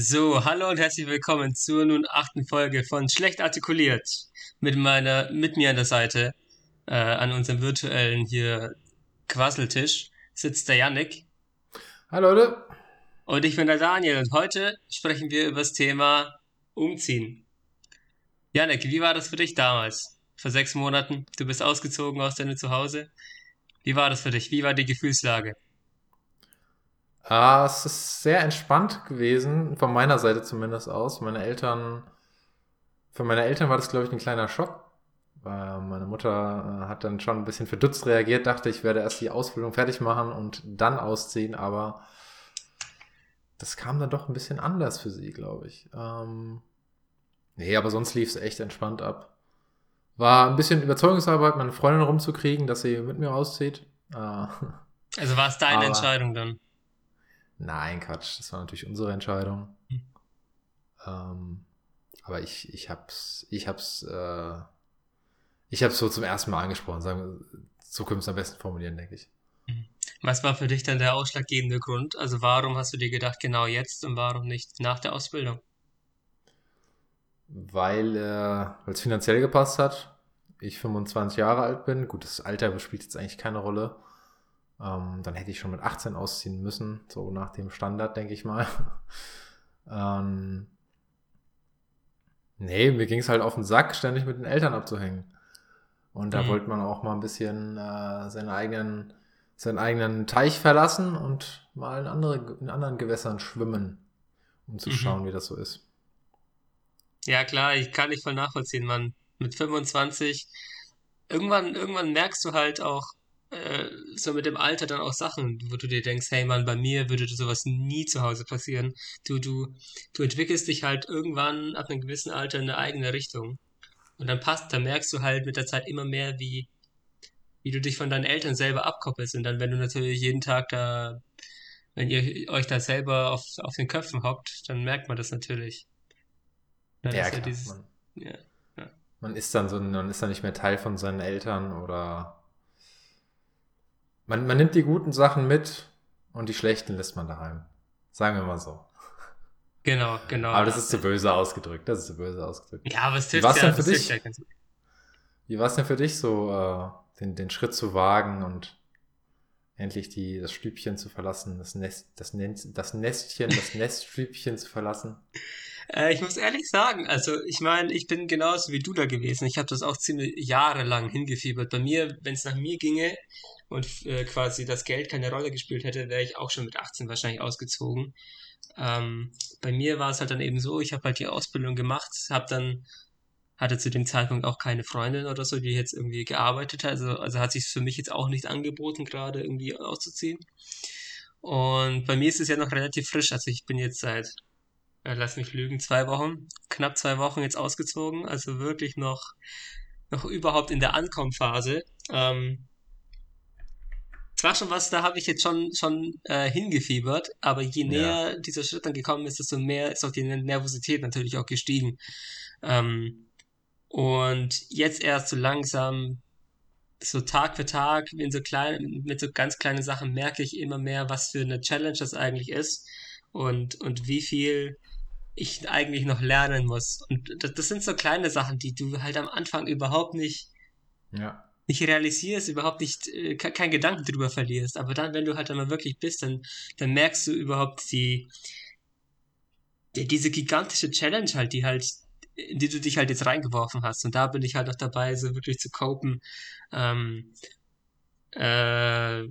So, hallo und herzlich willkommen zur nun achten Folge von Schlecht artikuliert. Mit meiner, mit mir an der Seite, äh, an unserem virtuellen hier Quasseltisch, sitzt der Yannick. Hallo Leute. Und ich bin der Daniel und heute sprechen wir über das Thema Umziehen. Yannick, wie war das für dich damals? Vor sechs Monaten, du bist ausgezogen aus deinem Zuhause. Wie war das für dich? Wie war die Gefühlslage? Ah, es ist sehr entspannt gewesen, von meiner Seite zumindest aus. Meine Eltern, für meine Eltern war das, glaube ich, ein kleiner Schock. Weil meine Mutter äh, hat dann schon ein bisschen verdutzt reagiert, dachte, ich werde erst die Ausbildung fertig machen und dann ausziehen, aber das kam dann doch ein bisschen anders für sie, glaube ich. Ähm, nee, aber sonst lief es echt entspannt ab. War ein bisschen Überzeugungsarbeit, meine Freundin rumzukriegen, dass sie mit mir auszieht. Äh, also war es deine aber, Entscheidung dann? Nein, Quatsch, das war natürlich unsere Entscheidung. Hm. Ähm, aber ich, ich hab's, ich hab's, äh, ich hab's so zum ersten Mal angesprochen, sagen wir, so können wir es am besten formulieren, denke ich. Hm. Was war für dich dann der ausschlaggebende Grund? Also warum hast du dir gedacht, genau jetzt und warum nicht nach der Ausbildung? Weil äh, es finanziell gepasst hat. Ich 25 Jahre alt bin. Gut, das Alter spielt jetzt eigentlich keine Rolle. Ähm, dann hätte ich schon mit 18 ausziehen müssen, so nach dem Standard, denke ich mal. ähm, nee, mir ging es halt auf den Sack, ständig mit den Eltern abzuhängen. Und da mhm. wollte man auch mal ein bisschen äh, seinen eigenen, seinen eigenen Teich verlassen und mal in, andere, in anderen Gewässern schwimmen, um zu mhm. schauen, wie das so ist. Ja, klar, ich kann nicht voll nachvollziehen, man. Mit 25, irgendwann, irgendwann merkst du halt auch, äh, so mit dem Alter dann auch Sachen, wo du dir denkst, hey Mann, bei mir würde sowas nie zu Hause passieren. Du, du, du entwickelst dich halt irgendwann ab einem gewissen Alter in eine eigene Richtung. Und dann passt, dann merkst du halt mit der Zeit immer mehr, wie, wie du dich von deinen Eltern selber abkoppelst. Und dann, wenn du natürlich jeden Tag da, wenn ihr euch da selber auf, auf den Köpfen hockt, dann merkt man das natürlich. Dann ja, klar, dieses, man, ja, ja. man ist dann so, man ist dann nicht mehr Teil von seinen Eltern oder man, man nimmt die guten Sachen mit und die schlechten lässt man daheim. Sagen wir mal so. Genau, genau. Aber das ist zu böse ausgedrückt. Das ist zu böse ausgedrückt. Ja, aber es hilft ja, denn für dich? Ja Wie war es denn für dich so, äh, den, den Schritt zu wagen und endlich die, das Stübchen zu verlassen, das Nest, das, Nest, das Nestchen, das Neststübchen zu verlassen? Äh, ich muss ehrlich sagen, also ich meine, ich bin genauso wie du da gewesen. Ich habe das auch ziemlich jahrelang hingefiebert. Bei mir, wenn es nach mir ginge, und äh, quasi das Geld keine Rolle gespielt hätte, wäre ich auch schon mit 18 wahrscheinlich ausgezogen. Ähm, bei mir war es halt dann eben so, ich habe halt die Ausbildung gemacht, habe dann hatte zu dem Zeitpunkt auch keine Freundin oder so, die jetzt irgendwie gearbeitet hat. Also, also hat sich für mich jetzt auch nicht angeboten, gerade irgendwie auszuziehen. Und bei mir ist es ja noch relativ frisch. Also ich bin jetzt seit, äh, lass mich lügen, zwei Wochen, knapp zwei Wochen jetzt ausgezogen. Also wirklich noch, noch überhaupt in der Ankommenphase. Ähm, es war schon was, da habe ich jetzt schon, schon äh, hingefiebert, aber je näher ja. dieser Schritt dann gekommen ist, desto mehr ist auch die Nervosität natürlich auch gestiegen. Ähm, und jetzt erst so langsam, so Tag für Tag, in so klein, mit so ganz kleinen Sachen merke ich immer mehr, was für eine Challenge das eigentlich ist und, und wie viel ich eigentlich noch lernen muss. Und das, das sind so kleine Sachen, die du halt am Anfang überhaupt nicht ja nicht realisierst, überhaupt nicht, äh, kein Gedanken drüber verlierst. Aber dann, wenn du halt einmal wirklich bist, dann, dann merkst du überhaupt die, die, diese gigantische Challenge halt, die halt, in die du dich halt jetzt reingeworfen hast. Und da bin ich halt noch dabei, so wirklich zu copen, ähm, äh,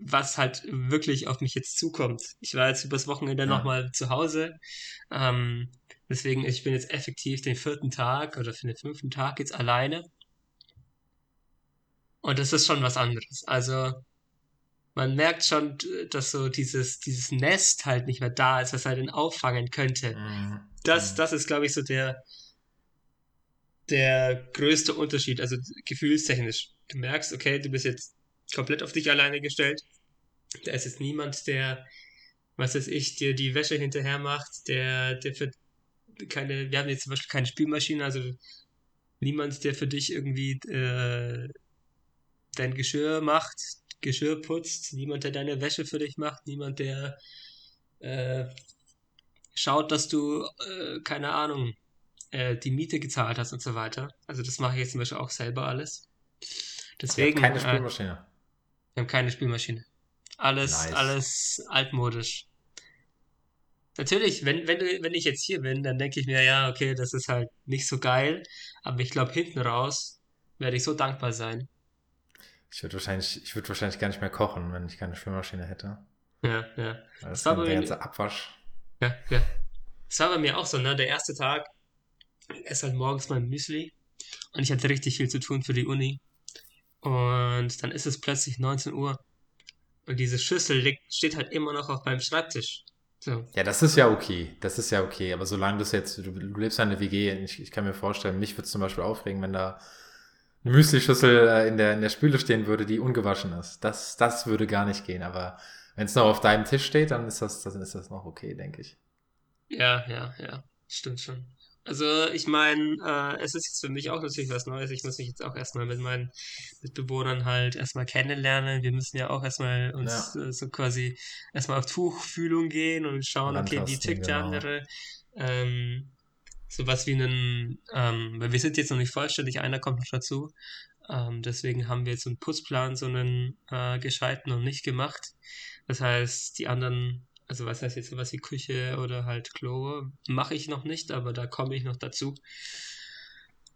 was halt wirklich auf mich jetzt zukommt. Ich war jetzt übers Wochenende ja. nochmal zu Hause. Ähm, deswegen, ich bin jetzt effektiv den vierten Tag oder für den fünften Tag jetzt alleine. Und das ist schon was anderes. Also man merkt schon, dass so dieses, dieses Nest halt nicht mehr da ist, was halt ihn auffangen könnte. Mhm. Das, mhm. das ist, glaube ich, so der, der größte Unterschied, also gefühlstechnisch. Du merkst, okay, du bist jetzt komplett auf dich alleine gestellt. Da ist jetzt niemand, der, was weiß ich, dir die Wäsche hinterher macht, der, der für keine, wir haben jetzt zum Beispiel keine Spülmaschine, also niemand, der für dich irgendwie äh, dein Geschirr macht, Geschirr putzt, niemand, der deine Wäsche für dich macht, niemand, der äh, schaut, dass du, äh, keine Ahnung, äh, die Miete gezahlt hast und so weiter. Also das mache ich jetzt zum Beispiel auch selber alles. Deswegen. keine äh, Spülmaschine. Wir haben keine Spülmaschine. Alles, Nice. alles altmodisch. Natürlich, wenn, wenn, wenn ich jetzt hier bin, dann denke ich mir, ja, okay, das ist halt nicht so geil. Aber ich glaube, hinten raus werde ich so dankbar sein. Ich würde wahrscheinlich, ich würde wahrscheinlich gar nicht mehr kochen, wenn ich keine Spülmaschine hätte. Ja, ja. Das Das war der mir- ganze Abwasch. Ja, ja. Das war bei mir auch so, ne? Der erste Tag, ich esse halt morgens mein Müsli und ich hatte richtig viel zu tun für die Uni. Und dann ist es plötzlich 19 Uhr und diese Schüssel liegt, steht halt immer noch auf meinem Schreibtisch. So. Ja, das ist ja okay. Das ist ja okay. Aber solange du es jetzt, du, du lebst ja in der WG, ich, ich kann mir vorstellen, mich würde es zum Beispiel aufregen, wenn da eine Müslischüssel äh, in der, in der Spüle stehen würde, die ungewaschen ist. Das, das würde gar nicht gehen. Aber wenn es noch auf deinem Tisch steht, dann ist das, dann ist das noch okay, denke ich. Ja, ja, ja, stimmt schon. Also ich meine, äh, es ist jetzt für mich auch natürlich was Neues. Ich muss mich jetzt auch erstmal mit meinen Mitbewohnern halt erstmal kennenlernen. Wir müssen ja auch erstmal uns äh, so quasi erstmal auf Tuchfühlung gehen und schauen, okay, wie tickt der genau. andere. Ähm, sowas wie einen, ähm, weil wir sind jetzt noch nicht vollständig, einer kommt noch dazu. Ähm, deswegen haben wir jetzt so einen Putzplan, so einen äh, gescheiten noch nicht gemacht. Das heißt, die anderen, also was heißt jetzt sowas wie Küche oder halt Klo, mache ich noch nicht, aber da komme ich noch dazu.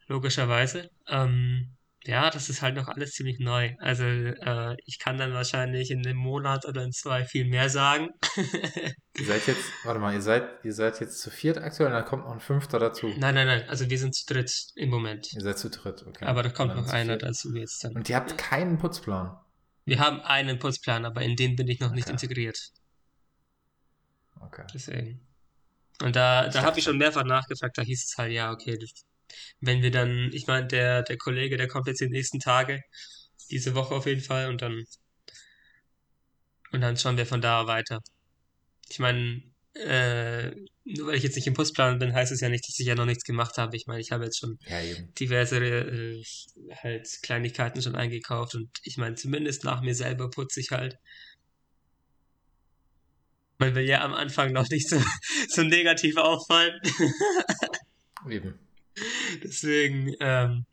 Logischerweise. Ähm, ja, das ist halt noch alles ziemlich neu. Also äh, ich kann dann wahrscheinlich in einem Monat oder in zwei viel mehr sagen. Ihr seid jetzt, warte mal, ihr seid, ihr seid jetzt zu viert aktuell und dann kommt noch ein fünfter dazu. Nein, nein, nein. Also wir sind zu dritt im Moment. Ihr seid zu dritt, okay. Aber da kommt noch einer dazu jetzt dann. Und ihr habt keinen Putzplan. Wir haben einen Putzplan, aber in den bin ich noch nicht Okay. integriert. Okay. Deswegen. Und da, da habe ich schon mehrfach nachgefragt, da hieß es halt, ja, okay, das- wenn wir dann, ich meine, der, der Kollege, der kommt jetzt die nächsten Tage, diese Woche auf jeden Fall, und dann, und dann schauen wir von da weiter. Ich meine, äh, nur weil ich jetzt nicht im Putzplan bin, heißt es ja nicht, dass ich ja noch nichts gemacht habe. Ich meine, ich habe jetzt schon Ja, diverse äh, halt Kleinigkeiten schon eingekauft und ich meine, zumindest nach mir selber putze ich halt. Man will ja am Anfang noch nicht so, so negativ auffallen. Eben. Deswegen, ähm,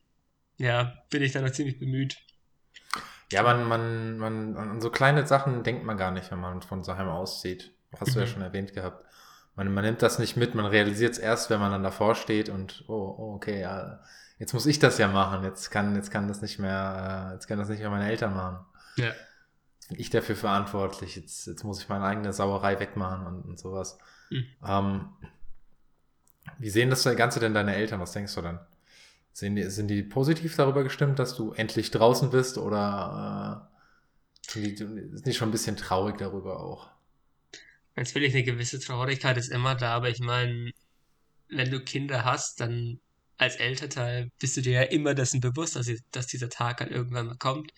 ja, bin ich da noch ziemlich bemüht. Ja, man, man, man, an so kleine Sachen denkt man gar nicht, wenn man von Saheim auszieht. Hast du ja Mhm. schon erwähnt gehabt. Man, man nimmt das nicht mit, man realisiert es erst, wenn man dann davor steht und, oh, oh, okay, ja, jetzt muss ich das ja machen. Jetzt kann, jetzt kann das nicht mehr, äh, jetzt kann das nicht mehr meine Eltern machen. Ja. Jetzt bin ich dafür verantwortlich. Jetzt, jetzt muss ich meine eigene Sauerei wegmachen und, und sowas. Mhm. Ähm, wie sehen das Ganze denn deine Eltern? Was denkst du denn? Sind die, sind die positiv darüber gestimmt, dass du endlich draußen bist oder äh, sind, die, sind die schon ein bisschen traurig darüber auch? Natürlich eine gewisse Traurigkeit ist immer da, aber ich meine, wenn du Kinder hast, dann als Elternteil bist du dir ja immer dessen bewusst, dass, dass dieser Tag halt irgendwann mal kommt.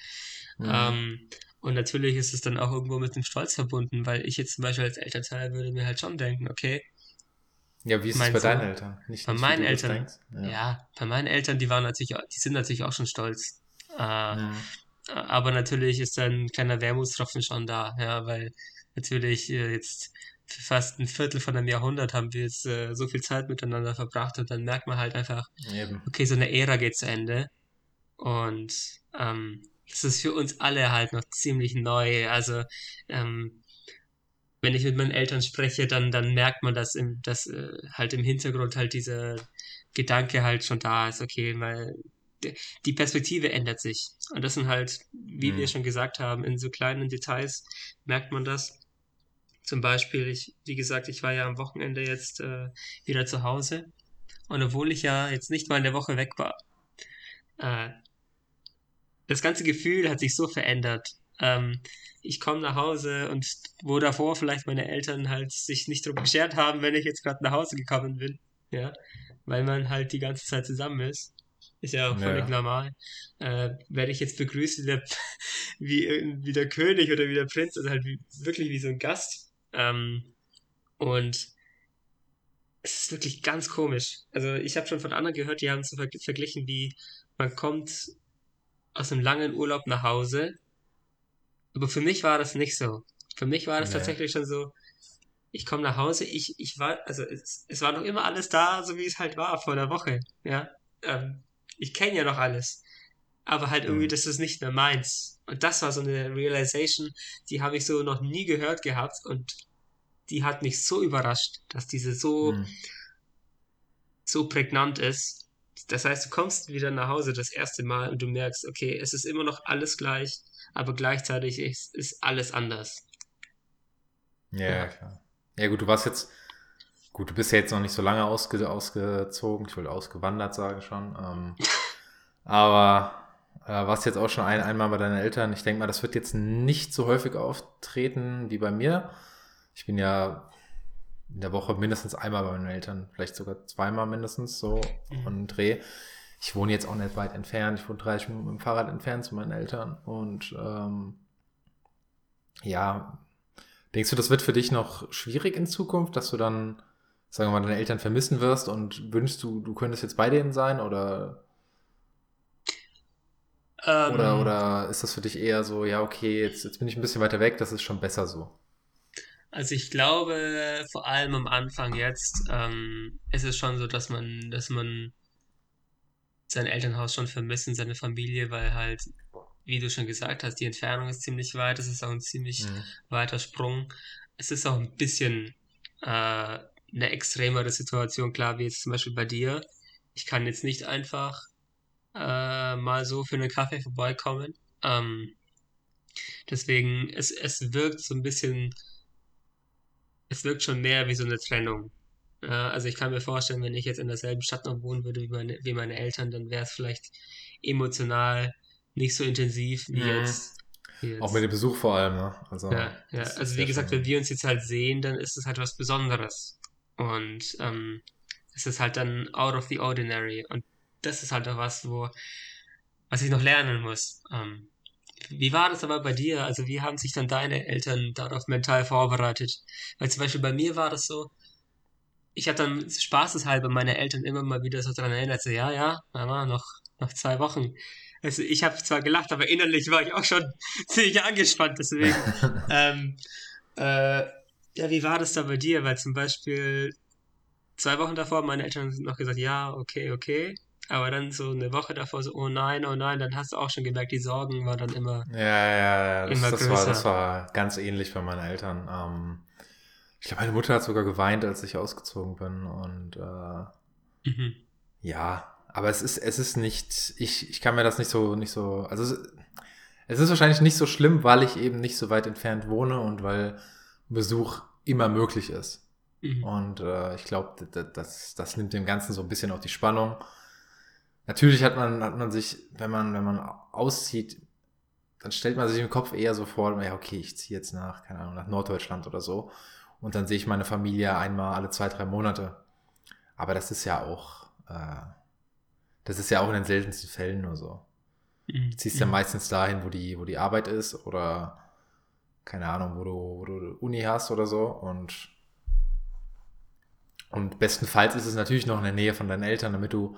Mhm. Ähm, und natürlich ist es dann auch irgendwo mit dem Stolz verbunden, weil ich jetzt zum Beispiel als Elternteil würde mir halt schon denken, okay, ja, wie ist es bei deinen Eltern? Nicht, bei nicht, meinen Eltern, ja. Ja. bei meinen Eltern, die waren natürlich, auch- die sind natürlich auch schon stolz. Äh, Mhm. aber natürlich ist dann ein kleiner Wermutstropfen schon da, ja, weil natürlich äh, jetzt für fast ein Viertel von einem Jahrhundert haben wir jetzt äh, so viel Zeit miteinander verbracht und dann merkt man halt einfach, Eben. okay, so eine Ära geht zu Ende. Und ähm, das ist für uns alle halt noch ziemlich neu. Also ähm, wenn ich mit meinen Eltern spreche, dann, dann merkt man, dass, im, dass äh, halt im Hintergrund halt dieser Gedanke halt schon da ist, okay, weil die Perspektive ändert sich. Und das sind halt, wie wir Mhm. schon gesagt haben, in so kleinen Details merkt man das. Zum Beispiel, ich, wie gesagt, ich war ja am Wochenende jetzt äh, wieder zu Hause. Und obwohl ich ja jetzt nicht mal in der Woche weg war, äh, das ganze Gefühl hat sich so verändert. Ähm, ich komme nach Hause und wo davor vielleicht meine Eltern halt sich nicht drum geschert haben, wenn ich jetzt gerade nach Hause gekommen bin, ja, weil man halt die ganze Zeit zusammen ist. Ist ja auch völlig ja. normal. Äh, werde ich jetzt begrüßt wie der, wie, wie der König oder wie der Prinz, also halt wie, wirklich wie so ein Gast. Ähm, und es ist wirklich ganz komisch. Also ich habe schon von anderen gehört, die haben es so verg verglichen, wie man kommt aus einem langen Urlaub nach Hause. Aber für mich war das nicht so. Für mich war das Nee. tatsächlich schon so, ich komme nach Hause, ich, ich war, also es, es war noch immer alles da, so wie es halt war vor der Woche, ja. Ähm, ich kenne ja noch alles. Aber halt irgendwie, Mhm. das ist nicht mehr meins. Und das war so eine Realization, die habe ich so noch nie gehört gehabt und die hat mich so überrascht, dass diese so, Mhm. so prägnant ist. Das heißt, du kommst wieder nach Hause das erste Mal und du merkst, okay, es ist immer noch alles gleich, aber gleichzeitig ist, ist alles anders. Ja, Ja. klar. Ja, gut, du warst jetzt, gut, du bist ja jetzt noch nicht so lange ausge, ausgezogen, ich wollte ausgewandert sagen schon, ähm, aber äh, warst jetzt auch schon ein, einmal bei deinen Eltern. Ich denke mal, das wird jetzt nicht so häufig auftreten wie bei mir. Ich bin ja in der Woche mindestens einmal bei meinen Eltern, vielleicht sogar zweimal mindestens so Mhm. und Dreh. Ich wohne jetzt auch nicht weit entfernt, ich wohne 30 Minuten mit dem Fahrrad entfernt zu meinen Eltern und ähm, ja, Denkst du, das wird für dich noch schwierig in Zukunft, dass du dann, sagen wir mal, deine Eltern vermissen wirst und wünschst du, du könntest jetzt bei denen sein oder, Ähm, oder, oder ist das für dich eher so, ja, okay, jetzt, jetzt bin ich ein bisschen weiter weg, das ist schon besser so? Also ich glaube, vor allem am Anfang jetzt, ähm, ist es schon so, dass man, dass man sein Elternhaus schon vermisst und seine Familie, weil halt, wie du schon gesagt hast, die Entfernung ist ziemlich weit, es ist auch ein ziemlich Mhm. weiter Sprung. Es ist auch ein bisschen äh, eine extremere Situation, klar, wie jetzt zum Beispiel bei dir. Ich kann jetzt nicht einfach äh, mal so für einen Kaffee vorbeikommen. Ähm, deswegen, es, es wirkt so ein bisschen, es wirkt schon mehr wie so eine Trennung. Also ich kann mir vorstellen, wenn ich jetzt in derselben Stadt noch wohnen würde wie meine, wie meine Eltern, dann wäre es vielleicht emotional nicht so intensiv wie Mhm. jetzt. Wie Auch jetzt. mit dem Besuch vor allem, ne? Also, Ja, ja. Also wie gesagt, schon- wenn wir uns jetzt halt sehen, dann ist es halt was Besonderes. Und ähm, es ist halt dann out of the ordinary. Und das ist halt auch was, wo, was ich noch lernen muss. Ähm, wie war das aber bei dir? Also wie haben sich dann deine Eltern darauf mental vorbereitet? Weil zum Beispiel bei mir war das so, ich habe dann spaßeshalber meine Eltern immer mal wieder so dran erinnert, so, ja, ja, Mama, noch, noch zwei Wochen. Also ich habe zwar gelacht, aber innerlich war ich auch schon ziemlich angespannt, deswegen. ähm, äh, ja, wie war das da bei dir? Weil zum Beispiel zwei Wochen davor haben meine Eltern noch gesagt, ja, okay, okay. Aber dann so eine Woche davor so, oh nein, oh nein, dann hast du auch schon gemerkt, die Sorgen waren dann immer. Ja, ja, ja, das, das, war, das war ganz ähnlich bei meinen Eltern. Ähm, ich glaube, meine Mutter hat sogar geweint, als ich ausgezogen bin und äh, Mhm. Ja, aber es ist, es ist nicht, ich, ich kann mir das nicht so, nicht so, also es, es ist wahrscheinlich nicht so schlimm, weil ich eben nicht so weit entfernt wohne und weil Besuch immer möglich ist. Mhm. Und äh, ich glaube, das, das nimmt dem Ganzen so ein bisschen auch die Spannung. Natürlich hat man, hat man sich, wenn man, wenn man auszieht, dann stellt man sich im Kopf eher so vor, ja, okay, ich ziehe jetzt nach, keine Ahnung, nach Norddeutschland oder so. Und dann sehe ich meine Familie einmal alle zwei, drei Monate. Aber das ist ja auch, äh, das ist ja auch in den seltensten Fällen nur so. Mhm. Du ziehst ja meistens dahin, wo die, wo die Arbeit ist oder keine Ahnung, wo du, wo du Uni hast oder so. Und, und bestenfalls ist es natürlich noch in der Nähe von deinen Eltern, damit du,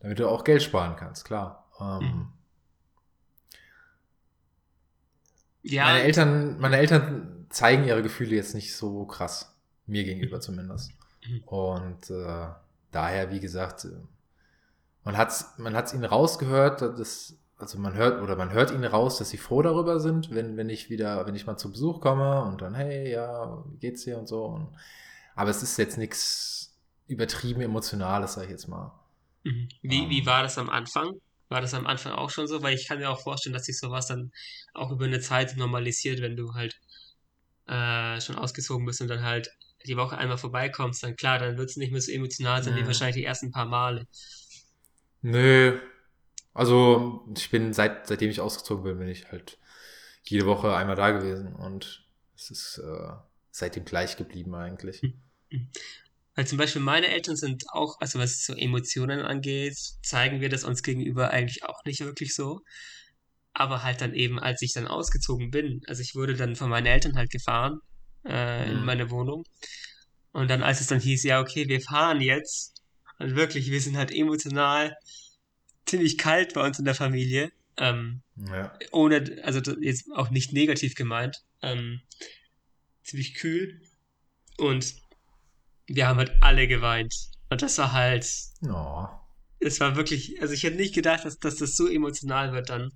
damit du auch Geld sparen kannst, klar. Ähm, Mhm. Ja, Meine Eltern, meine Eltern zeigen ihre Gefühle jetzt nicht so krass. Mir gegenüber zumindest. Mhm. Und äh, daher, wie gesagt, äh, man hat's, man hat's ihnen rausgehört, dass, also man hört, oder man hört ihnen raus, dass sie froh darüber sind, wenn, wenn ich wieder, wenn ich mal zu Besuch komme und dann, hey, ja, wie geht's dir und so. Und, aber es ist jetzt nichts übertrieben Emotionales, sag ich jetzt mal. Mhm. Wie, wie Ähm. war das am Anfang? War das am Anfang auch schon so? Weil ich kann mir auch vorstellen, dass sich sowas dann auch über eine Zeit normalisiert, wenn du halt äh, schon ausgezogen bist und dann halt die Woche einmal vorbeikommst, dann klar, dann wird es nicht mehr so emotional sein wie Mhm. wahrscheinlich die ersten paar Male. Nö. Also, ich bin, seit, seitdem ich ausgezogen bin, bin ich halt jede Woche einmal da gewesen und es ist äh, seitdem gleich geblieben eigentlich. Weil zum Beispiel meine Eltern sind auch, also was so Emotionen angeht, zeigen wir das uns gegenüber eigentlich auch nicht wirklich so. Aber halt dann eben, als ich dann ausgezogen bin, also ich wurde dann von meinen Eltern halt gefahren äh, in Mhm. meine Wohnung. Und dann, als es dann hieß, ja, okay, wir fahren jetzt, und wirklich, wir sind halt emotional ziemlich kalt bei uns in der Familie. Ähm, Ja. ohne, also jetzt auch nicht negativ gemeint, ähm, ziemlich kühl. Und wir haben halt alle geweint. Und das war halt. Oh. Es war wirklich, also ich hätte nicht gedacht, dass, dass das so emotional wird dann.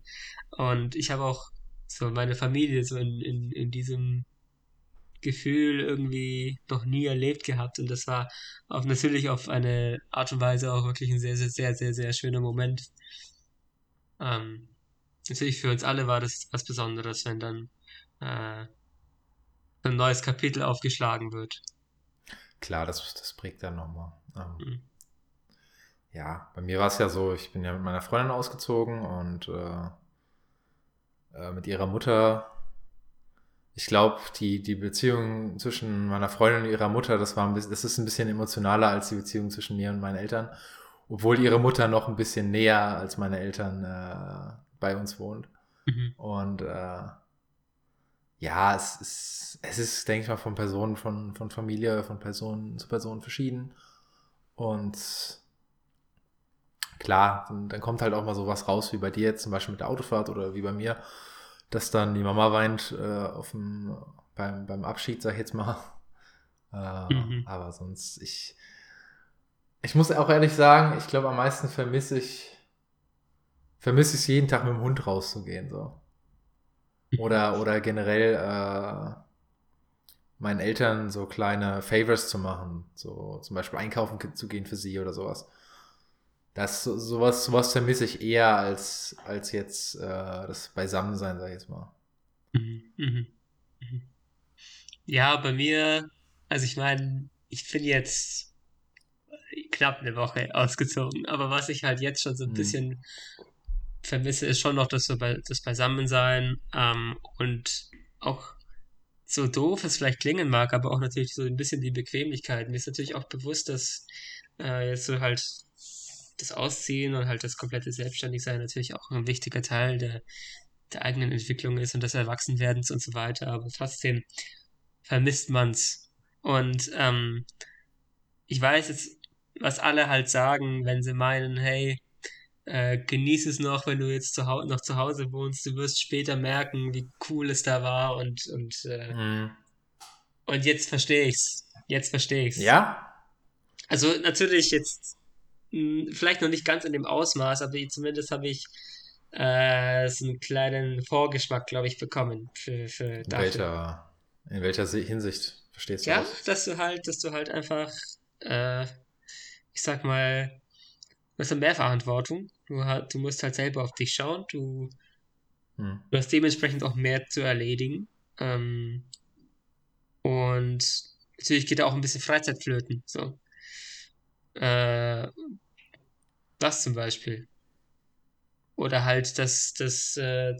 Und ich habe auch so meine Familie so in, in, in diesem Gefühl irgendwie noch nie erlebt gehabt. Und das war auf, natürlich auf eine Art und Weise auch wirklich ein sehr, sehr, sehr, sehr, sehr schöner Moment. Ähm, natürlich für uns alle war das was Besonderes, wenn dann äh, ein neues Kapitel aufgeschlagen wird. Klar, das, das prägt dann nochmal. Ähm, mhm. Ja, bei mir war es ja so, ich bin ja mit meiner Freundin ausgezogen und äh, äh, mit ihrer Mutter. Ich glaube, die, die Beziehung zwischen meiner Freundin und ihrer Mutter, das war ein bisschen, das ist ein bisschen emotionaler als die Beziehung zwischen mir und meinen Eltern. Obwohl ihre Mutter noch ein bisschen näher als meine Eltern äh, bei uns wohnt. Mhm. Und äh, ja, es ist, es ist, denke ich mal, von Personen, von, von Familie, von Personen zu Personen verschieden. Und klar, dann, dann kommt halt auch mal sowas raus, wie bei dir jetzt zum Beispiel mit der Autofahrt oder wie bei mir, dass dann die Mama weint äh, auf dem, beim, beim Abschied, sag ich jetzt mal. Äh, mhm. Aber sonst, ich, ich muss auch ehrlich sagen, ich glaube, am meisten vermisse ich, vermisse ich es jeden Tag mit dem Hund rauszugehen, so. Oder, oder generell äh, meinen Eltern so kleine Favors zu machen. So zum Beispiel einkaufen zu gehen für sie oder sowas. Das sowas, sowas vermisse ich eher als, als jetzt äh, das Beisammensein, sag ich jetzt mal. Mhm, mhm, mhm. Ja, bei mir, also ich meine, ich bin jetzt knapp eine Woche ausgezogen, aber was ich halt jetzt schon so ein bisschen vermisse, ist schon noch das, so bei, das Beisammensein ähm, und auch so doof es vielleicht klingen mag, aber auch natürlich so ein bisschen die Bequemlichkeit. Mir ist natürlich auch bewusst, dass äh, jetzt so halt das Ausziehen und halt das komplette Selbstständigsein natürlich auch ein wichtiger Teil der, der eigenen Entwicklung ist und des Erwachsenwerdens und so weiter, aber trotzdem vermisst man's. Und ähm, ich weiß jetzt, was alle halt sagen, wenn sie meinen, hey, äh, genieß es noch, wenn du jetzt zu noch zu Hause wohnst. Du wirst später merken, wie cool es da war und und äh, mhm. und jetzt verstehe ich's. Jetzt verstehe ich's. Ja. Also natürlich jetzt mh, hm, vielleicht noch nicht ganz in dem Ausmaß, aber zumindest habe ich äh, so einen kleinen Vorgeschmack, glaube ich, bekommen für, für in welcher in welcher Hinsicht verstehst du ja, das? Ja, dass du halt, dass du halt einfach, äh, ich sag mal, du hast mehr Verantwortung. Du, du musst halt selber auf dich schauen. Du, hm. du hast dementsprechend auch mehr zu erledigen. Ähm, und natürlich geht da auch ein bisschen Freizeit flöten. So. Äh, das zum Beispiel. Oder halt, dass, dass äh,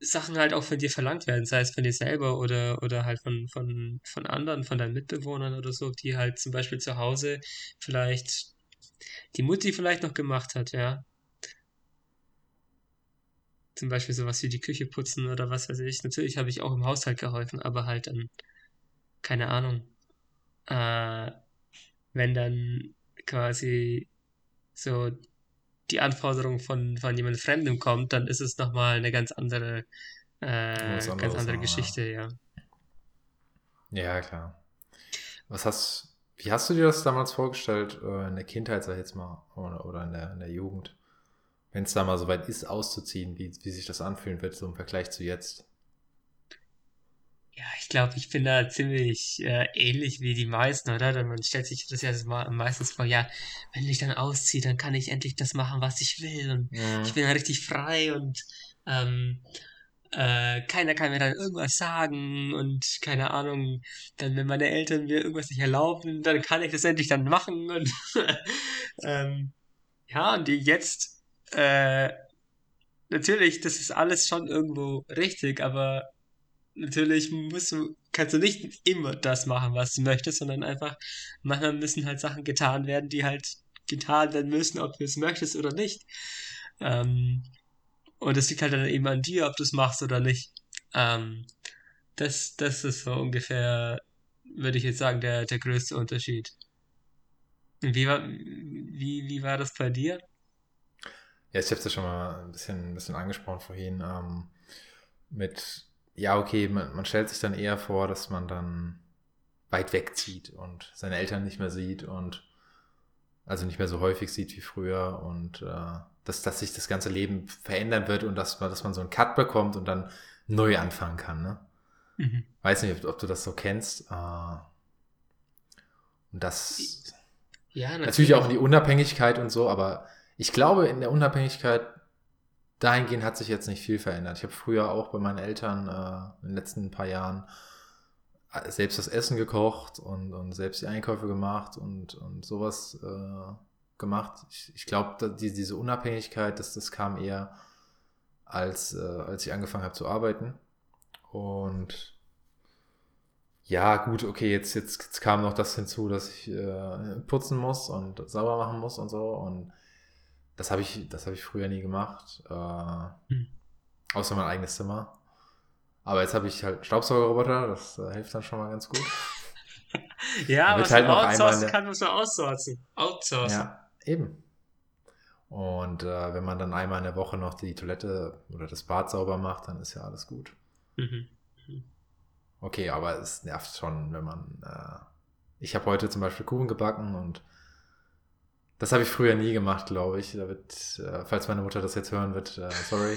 Sachen halt auch von dir verlangt werden, sei es von dir selber oder, oder halt von, von, von anderen, von deinen Mitbewohnern oder so, die halt zum Beispiel zu Hause vielleicht die Mutti vielleicht noch gemacht hat, ja. Zum Beispiel sowas wie die Küche putzen oder was weiß ich. Natürlich habe ich auch im Haushalt geholfen, aber halt dann, keine Ahnung, äh, wenn dann quasi so die Anforderung von, von jemand Fremdem kommt, dann ist es nochmal eine ganz andere, äh, ganz andere noch, Geschichte, ja. ja. klar. Was hast, wie hast du dir das damals vorgestellt, äh, in der Kindheit, sag ich jetzt mal, oder, oder in, der, in der Jugend? Wenn es da mal so weit ist, auszuziehen, wie, wie sich das anfühlen wird, so im Vergleich zu jetzt? Ja, ich glaube, ich bin da ziemlich äh, ähnlich wie die meisten, oder? Man stellt sich das ja meistens vor, ja, wenn ich dann ausziehe, dann kann ich endlich das machen, was ich will und ja. ich bin dann richtig frei und ähm, äh, keiner kann mir dann irgendwas sagen und keine Ahnung, dann wenn meine Eltern mir irgendwas nicht erlauben, dann kann ich das endlich dann machen und ähm, ja, und die jetzt äh, natürlich, das ist alles schon irgendwo richtig, aber natürlich musst du, kannst du nicht immer das machen, was du möchtest, sondern einfach, manchmal müssen halt Sachen getan werden, die halt getan werden müssen, ob du es möchtest oder nicht. Ähm, und es liegt halt dann eben an dir, ob du es machst oder nicht. Ähm, das, das ist so ungefähr, würde ich jetzt sagen, der, der größte Unterschied. Wie war, wie, wie war das bei dir? Ja, ich habe es ja schon mal ein bisschen, ein bisschen angesprochen vorhin. Ähm, mit ja, okay, man, man stellt sich dann eher vor, dass man dann weit wegzieht und seine Eltern nicht mehr sieht und also nicht mehr so häufig sieht wie früher und äh, dass, dass sich das ganze Leben verändern wird und dass man, dass man so einen Cut bekommt und dann neu anfangen kann. Ne? Mhm. Weiß nicht, ob, ob, du das so kennst. Äh, und das ja, natürlich. natürlich auch in die Unabhängigkeit und so, aber ich glaube, in der Unabhängigkeit dahingehend hat sich jetzt nicht viel verändert. Ich habe früher auch bei meinen Eltern äh, in den letzten paar Jahren äh, selbst das Essen gekocht und, und selbst die Einkäufe gemacht und, und sowas äh, gemacht. Ich, ich glaube, die, diese Unabhängigkeit, das, das kam eher, als, äh, als ich angefangen habe zu arbeiten. Und ja, gut, okay, jetzt, jetzt, jetzt kam noch das hinzu, dass ich äh, putzen muss und sauber machen muss und so. Und das habe ich, das habe ich früher nie gemacht. Äh, hm. Außer mein eigenes Zimmer. Aber jetzt habe ich halt Staubsaugerroboter, das äh, hilft dann schon mal ganz gut. ja, was halt man outsourcen kann, muss man outsourcen. Outsourcen. Ja, eben. Und äh, wenn man dann einmal in der Woche noch die Toilette oder das Bad sauber macht, dann ist ja alles gut. Mhm. mhm. Okay, aber es nervt schon, wenn man. Äh, ich habe heute zum Beispiel Kuchen gebacken und das habe ich früher nie gemacht, glaube ich. Da wird, äh, falls meine Mutter das jetzt hören wird, äh, sorry.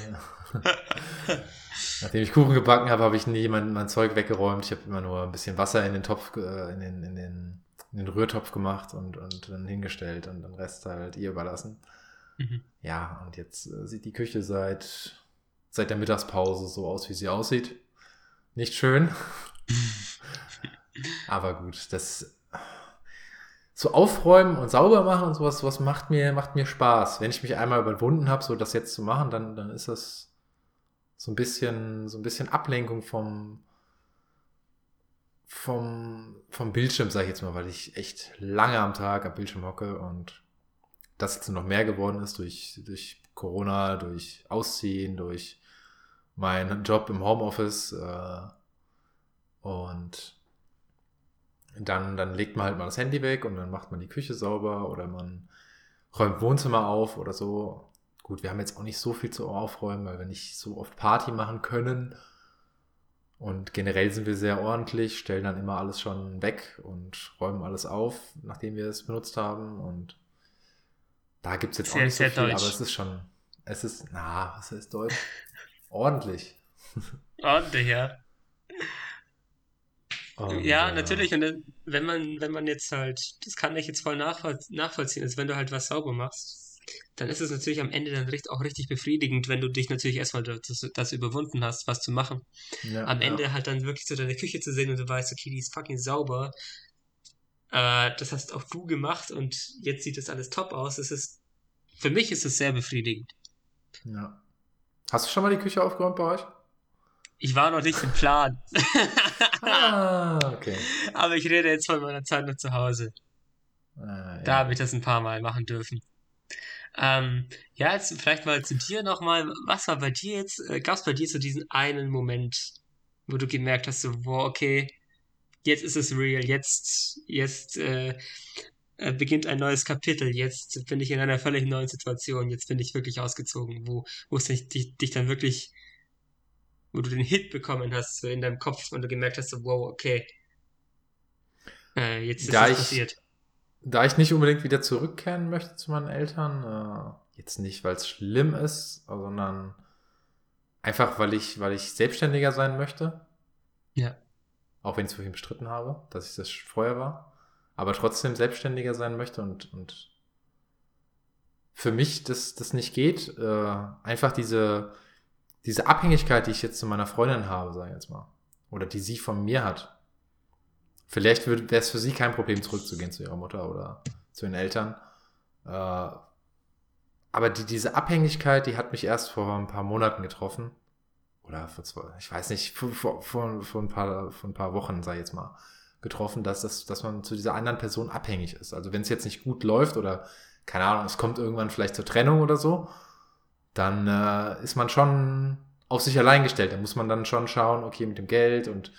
Nachdem ich Kuchen gebacken habe, habe ich nie mein, mein Zeug weggeräumt. Ich habe immer nur ein bisschen Wasser in den Topf, äh, in, den, in, den, in den Rührtopf gemacht und, und dann hingestellt und den Rest halt ihr überlassen. Mhm. Ja, und jetzt äh, sieht die Küche seit, seit der Mittagspause so aus, wie sie aussieht. Nicht schön. Aber gut, das so aufräumen und sauber machen und sowas, sowas macht mir, macht mir Spaß. Wenn ich mich einmal überwunden habe, so das jetzt zu machen, dann, dann ist das so ein bisschen, so ein bisschen Ablenkung vom, vom, vom Bildschirm, sage ich jetzt mal, weil ich echt lange am Tag am Bildschirm hocke und das jetzt noch mehr geworden ist durch, durch Corona, durch Ausziehen, durch meinen Job im Homeoffice äh, und dann, dann legt man halt mal das Handy weg und dann macht man die Küche sauber oder man räumt Wohnzimmer auf oder so. Gut, wir haben jetzt auch nicht so viel zu aufräumen, weil wir nicht so oft Party machen können. Und generell sind wir sehr ordentlich, stellen dann immer alles schon weg und räumen alles auf, nachdem wir es benutzt haben. Und da gibt es jetzt sehr, auch nicht so viel, deutsch. aber es ist schon, es ist, na, was ist Deutsch? Ordentlich. Ordentlich, ja. Und, ja, äh, natürlich. Und wenn man, wenn man jetzt halt, das kann ich jetzt voll nachvoll nachvollziehen, ist, wenn du halt was sauber machst, dann ist es natürlich am Ende dann auch richtig befriedigend, wenn du dich natürlich erstmal das, das überwunden hast, was zu machen. Ja, am Ende ja. halt dann wirklich so deine Küche zu sehen und du weißt, okay, die ist fucking sauber. Äh, das hast auch du gemacht und jetzt sieht das alles top aus. Es ist, für mich ist es sehr befriedigend. Ja. Hast du schon mal die Küche aufgeräumt bei euch? Ich war noch nicht im Plan. ah, okay. Aber ich rede jetzt von meiner Zeit noch zu Hause. Ah, ja. Da habe ich das ein paar Mal machen dürfen. Ähm, ja, jetzt vielleicht mal zu dir nochmal. Was war bei dir jetzt? Äh, Gab es bei dir so diesen einen Moment, wo du gemerkt hast, so, wow, okay, jetzt ist es real, jetzt, jetzt äh, äh, beginnt ein neues Kapitel, jetzt bin ich in einer völlig neuen Situation, jetzt bin ich wirklich ausgezogen, wo, wo es dich, dich, dich dann wirklich wo du den Hit bekommen hast, so in deinem Kopf und du gemerkt hast, so, wow, okay, äh, jetzt ist da ich, passiert. Da ich nicht unbedingt wieder zurückkehren möchte zu meinen Eltern, äh, jetzt nicht, weil es schlimm ist, sondern einfach, weil ich, weil ich selbstständiger sein möchte. Ja. Auch wenn ich es vorhin bestritten habe, dass ich das vorher war. Aber trotzdem selbstständiger sein möchte und, und für mich das, das nicht geht. Äh, einfach diese, diese Abhängigkeit, die ich jetzt zu meiner Freundin habe, sag ich jetzt mal, oder die sie von mir hat, vielleicht wäre es für sie kein Problem, zurückzugehen zu ihrer Mutter oder zu den Eltern. Äh, aber die, diese Abhängigkeit, die hat mich erst vor ein paar Monaten getroffen. Oder vor zwei, ich weiß nicht, vor, vor, vor, ein, paar, vor ein paar Wochen, sei jetzt mal, getroffen, dass, das, dass man zu dieser anderen Person abhängig ist. Also wenn es jetzt nicht gut läuft oder, keine Ahnung, es kommt irgendwann vielleicht zur Trennung oder so, dann äh, ist man schon auf sich allein gestellt. Da muss man dann schon schauen, okay, mit dem Geld und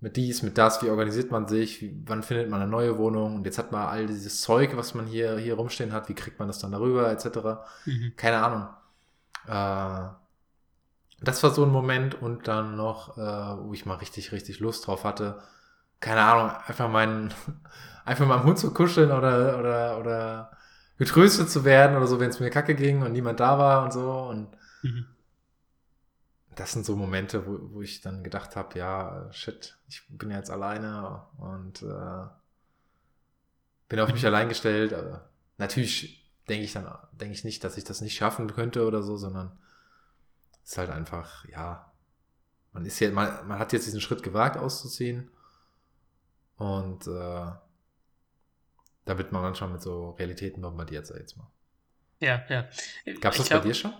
mit dies, mit das, wie organisiert man sich, wie, wann findet man eine neue Wohnung und jetzt hat man all dieses Zeug, was man hier, hier rumstehen hat, wie kriegt man das dann darüber, etc. Mhm. Keine Ahnung. Äh, das war so ein Moment und dann noch, äh, wo ich mal richtig, richtig Lust drauf hatte. Keine Ahnung, einfach meinen, einfach meinem Hund zu kuscheln oder, oder, oder getröstet zu werden oder so, wenn es mir kacke ging und niemand da war und so. Und mhm. das sind so Momente, wo, wo ich dann gedacht habe, ja, shit, ich bin ja jetzt alleine und äh, bin auf mich allein gestellt. Aber natürlich denke ich dann, denke ich nicht, dass ich das nicht schaffen könnte oder so, sondern ist halt einfach, ja, man ist ja, man, man hat jetzt diesen Schritt gewagt auszuziehen und äh, da wird man manchmal mit so Realitäten bombardiert, sag ich jetzt mal. Ja, ja. Gab es das glaub, bei dir schon?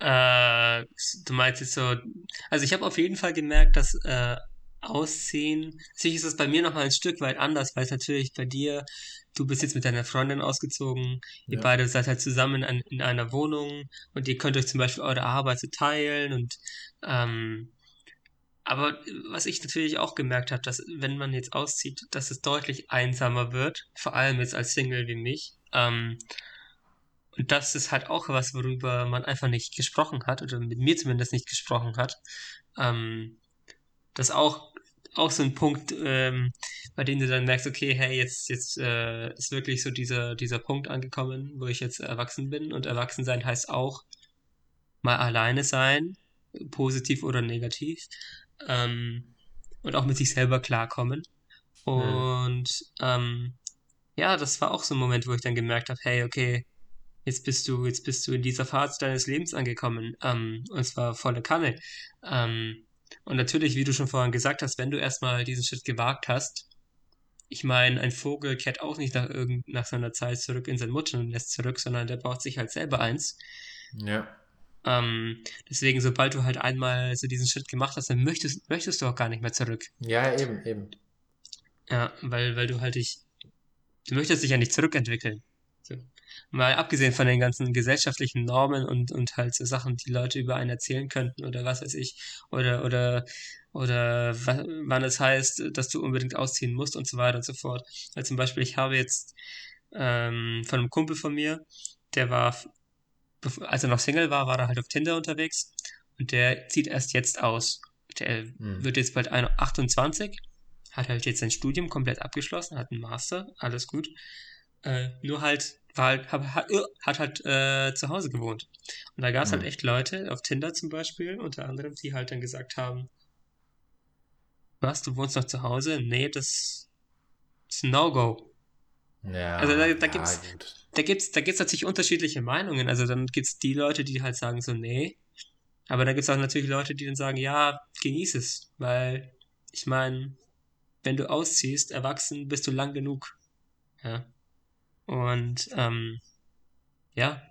Äh, du meinst jetzt so, also ich habe auf jeden Fall gemerkt, dass äh, Ausziehen, sicher ist es bei mir nochmal ein Stück weit anders, weil es natürlich bei dir, du bist jetzt mit deiner Freundin ausgezogen, ihr ja. beide seid halt zusammen in, in, einer Wohnung und ihr könnt euch zum Beispiel eure Arbeit so teilen und ähm, aber was ich natürlich auch gemerkt habe, dass wenn man jetzt auszieht, dass es deutlich einsamer wird, vor allem jetzt als Single wie mich. Ähm, und das ist halt auch was, worüber man einfach nicht gesprochen hat, oder mit mir zumindest nicht gesprochen hat. Ähm, das auch, auch so ein Punkt, ähm, bei dem du dann merkst, okay, hey, jetzt, jetzt äh, ist wirklich so dieser, dieser Punkt angekommen, wo ich jetzt erwachsen bin. Und erwachsen sein heißt auch mal alleine sein, positiv oder negativ ähm, und auch mit sich selber klarkommen. Und mhm. ähm, ja, das war auch so ein Moment, wo ich dann gemerkt habe, hey, okay, jetzt bist du, jetzt bist du in dieser Phase deines Lebens angekommen. Ähm, und zwar volle Kanne. Ähm, und natürlich, wie du schon vorhin gesagt hast, wenn du erstmal diesen Schritt gewagt hast, ich meine, ein Vogel kehrt auch nicht nach, irgend, nach seiner Zeit zurück in sein Mutternest zurück, sondern der baut sich halt selber eins. Ja. Ähm, deswegen, sobald du halt einmal so diesen Schritt gemacht hast, dann möchtest, möchtest du auch gar nicht mehr zurück. Ja, eben, eben. Ja, weil, weil du halt dich, du möchtest dich ja nicht zurückentwickeln. So. Mal abgesehen von den ganzen gesellschaftlichen Normen und, und halt so Sachen, die Leute über einen erzählen könnten oder was weiß ich, oder, oder, oder wann es heißt, dass du unbedingt ausziehen musst und so weiter und so fort. Also zum Beispiel, ich habe jetzt ähm, von einem Kumpel von mir, der war als er noch Single war, war er halt auf Tinder unterwegs und der zieht erst jetzt aus. Der mhm. wird jetzt bald 28, hat halt jetzt sein Studium komplett abgeschlossen, hat einen Master, alles gut. Äh, nur halt, war halt, hat, hat, äh, hat halt äh, zu Hause gewohnt. Und da gab es mhm. halt echt Leute, auf Tinder zum Beispiel, unter anderem, die halt dann gesagt haben, was, du wohnst noch zu Hause? Nee, das ist ein No-Go. Ja, also da, da ja, gibt's, gut da gibt's, da gibt's natürlich unterschiedliche Meinungen. Also dann gibt's die Leute, die halt sagen so, nee. Aber dann gibt's auch natürlich Leute, die dann sagen, ja, genieß es. Weil, ich meine, wenn du ausziehst, erwachsen, bist du lang genug. Ja. Und, ähm, ja.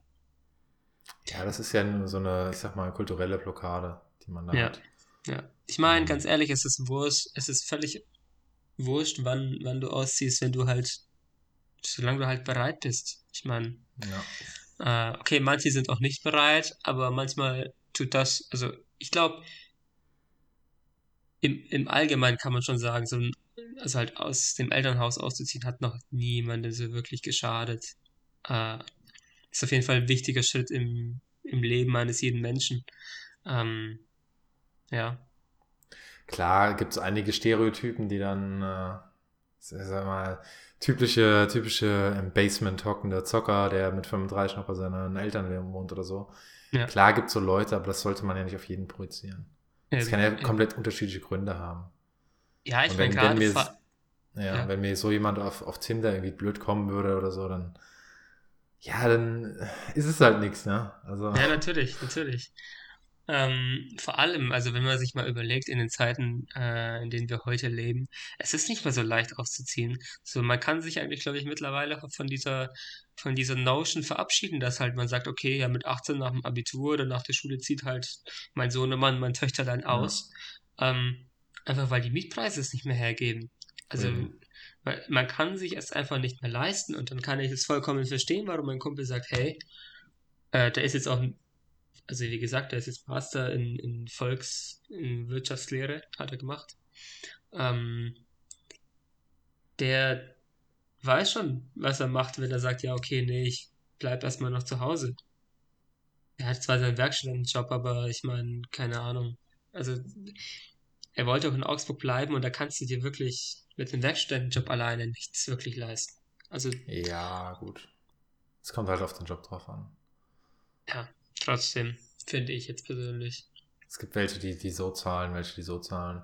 Ja, das ist ja nur so eine, ich sag mal, kulturelle Blockade, die man da ja. hat. Ja. Ich meine, ganz ehrlich, es ist wurscht, es ist völlig wurscht, wann, wann du ausziehst, wenn du halt solange du halt bereit bist. Ich meine, ja. äh, okay, manche sind auch nicht bereit, aber manchmal tut das, also ich glaube, im, im Allgemeinen kann man schon sagen, so ein, also halt aus dem Elternhaus auszuziehen, hat noch niemandem so wirklich geschadet. Äh, ist auf jeden Fall ein wichtiger Schritt im, im Leben eines jeden Menschen. Ähm, ja. Klar, gibt es einige Stereotypen, die dann, äh, sag mal, typische, typische im Basement hockende Zocker, der mit 35 noch bei seinen Eltern wohnt oder so. Ja. Klar gibt es so Leute, aber das sollte man ja nicht auf jeden projizieren. Ja, das kann ja, komplett unterschiedliche Gründe haben. Ja, ich meine gerade. Ja, ja, wenn mir so jemand auf, auf Tinder irgendwie blöd kommen würde oder so, dann ja, dann ist es halt nichts, ne? Also. Ja, natürlich, natürlich. Ähm, vor allem, also wenn man sich mal überlegt, in den Zeiten, äh, in denen wir heute leben, es ist nicht mehr so leicht auszuziehen. So, man kann sich eigentlich, glaube ich, mittlerweile von dieser, von dieser Notion verabschieden, dass halt man sagt, okay, ja, mit 18 nach dem Abitur oder nach der Schule zieht halt mein Sohnemann, mein Töchterlein aus. Ja. Ähm, einfach weil die Mietpreise es nicht mehr hergeben. Also, mhm. man kann sich es einfach nicht mehr leisten und dann kann ich es vollkommen verstehen, warum mein Kumpel sagt, hey, äh, da ist jetzt auch ein also wie gesagt, er ist jetzt Master in, in Volks, in Wirtschaftslehre, hat er gemacht. Ähm, der weiß schon, was er macht, wenn er sagt, ja, okay, nee, ich bleib erstmal noch zu Hause. Er hat zwar seinen Werkstudentenjob, aber ich meine, keine Ahnung. Also, er wollte auch in Augsburg bleiben und da kannst du dir wirklich mit dem Werkstudentenjob alleine nichts wirklich leisten. Also, Ja, gut. Es kommt halt auf den Job drauf an. ja, trotzdem, finde ich jetzt persönlich. Es gibt welche, die, die so zahlen, welche, die so zahlen.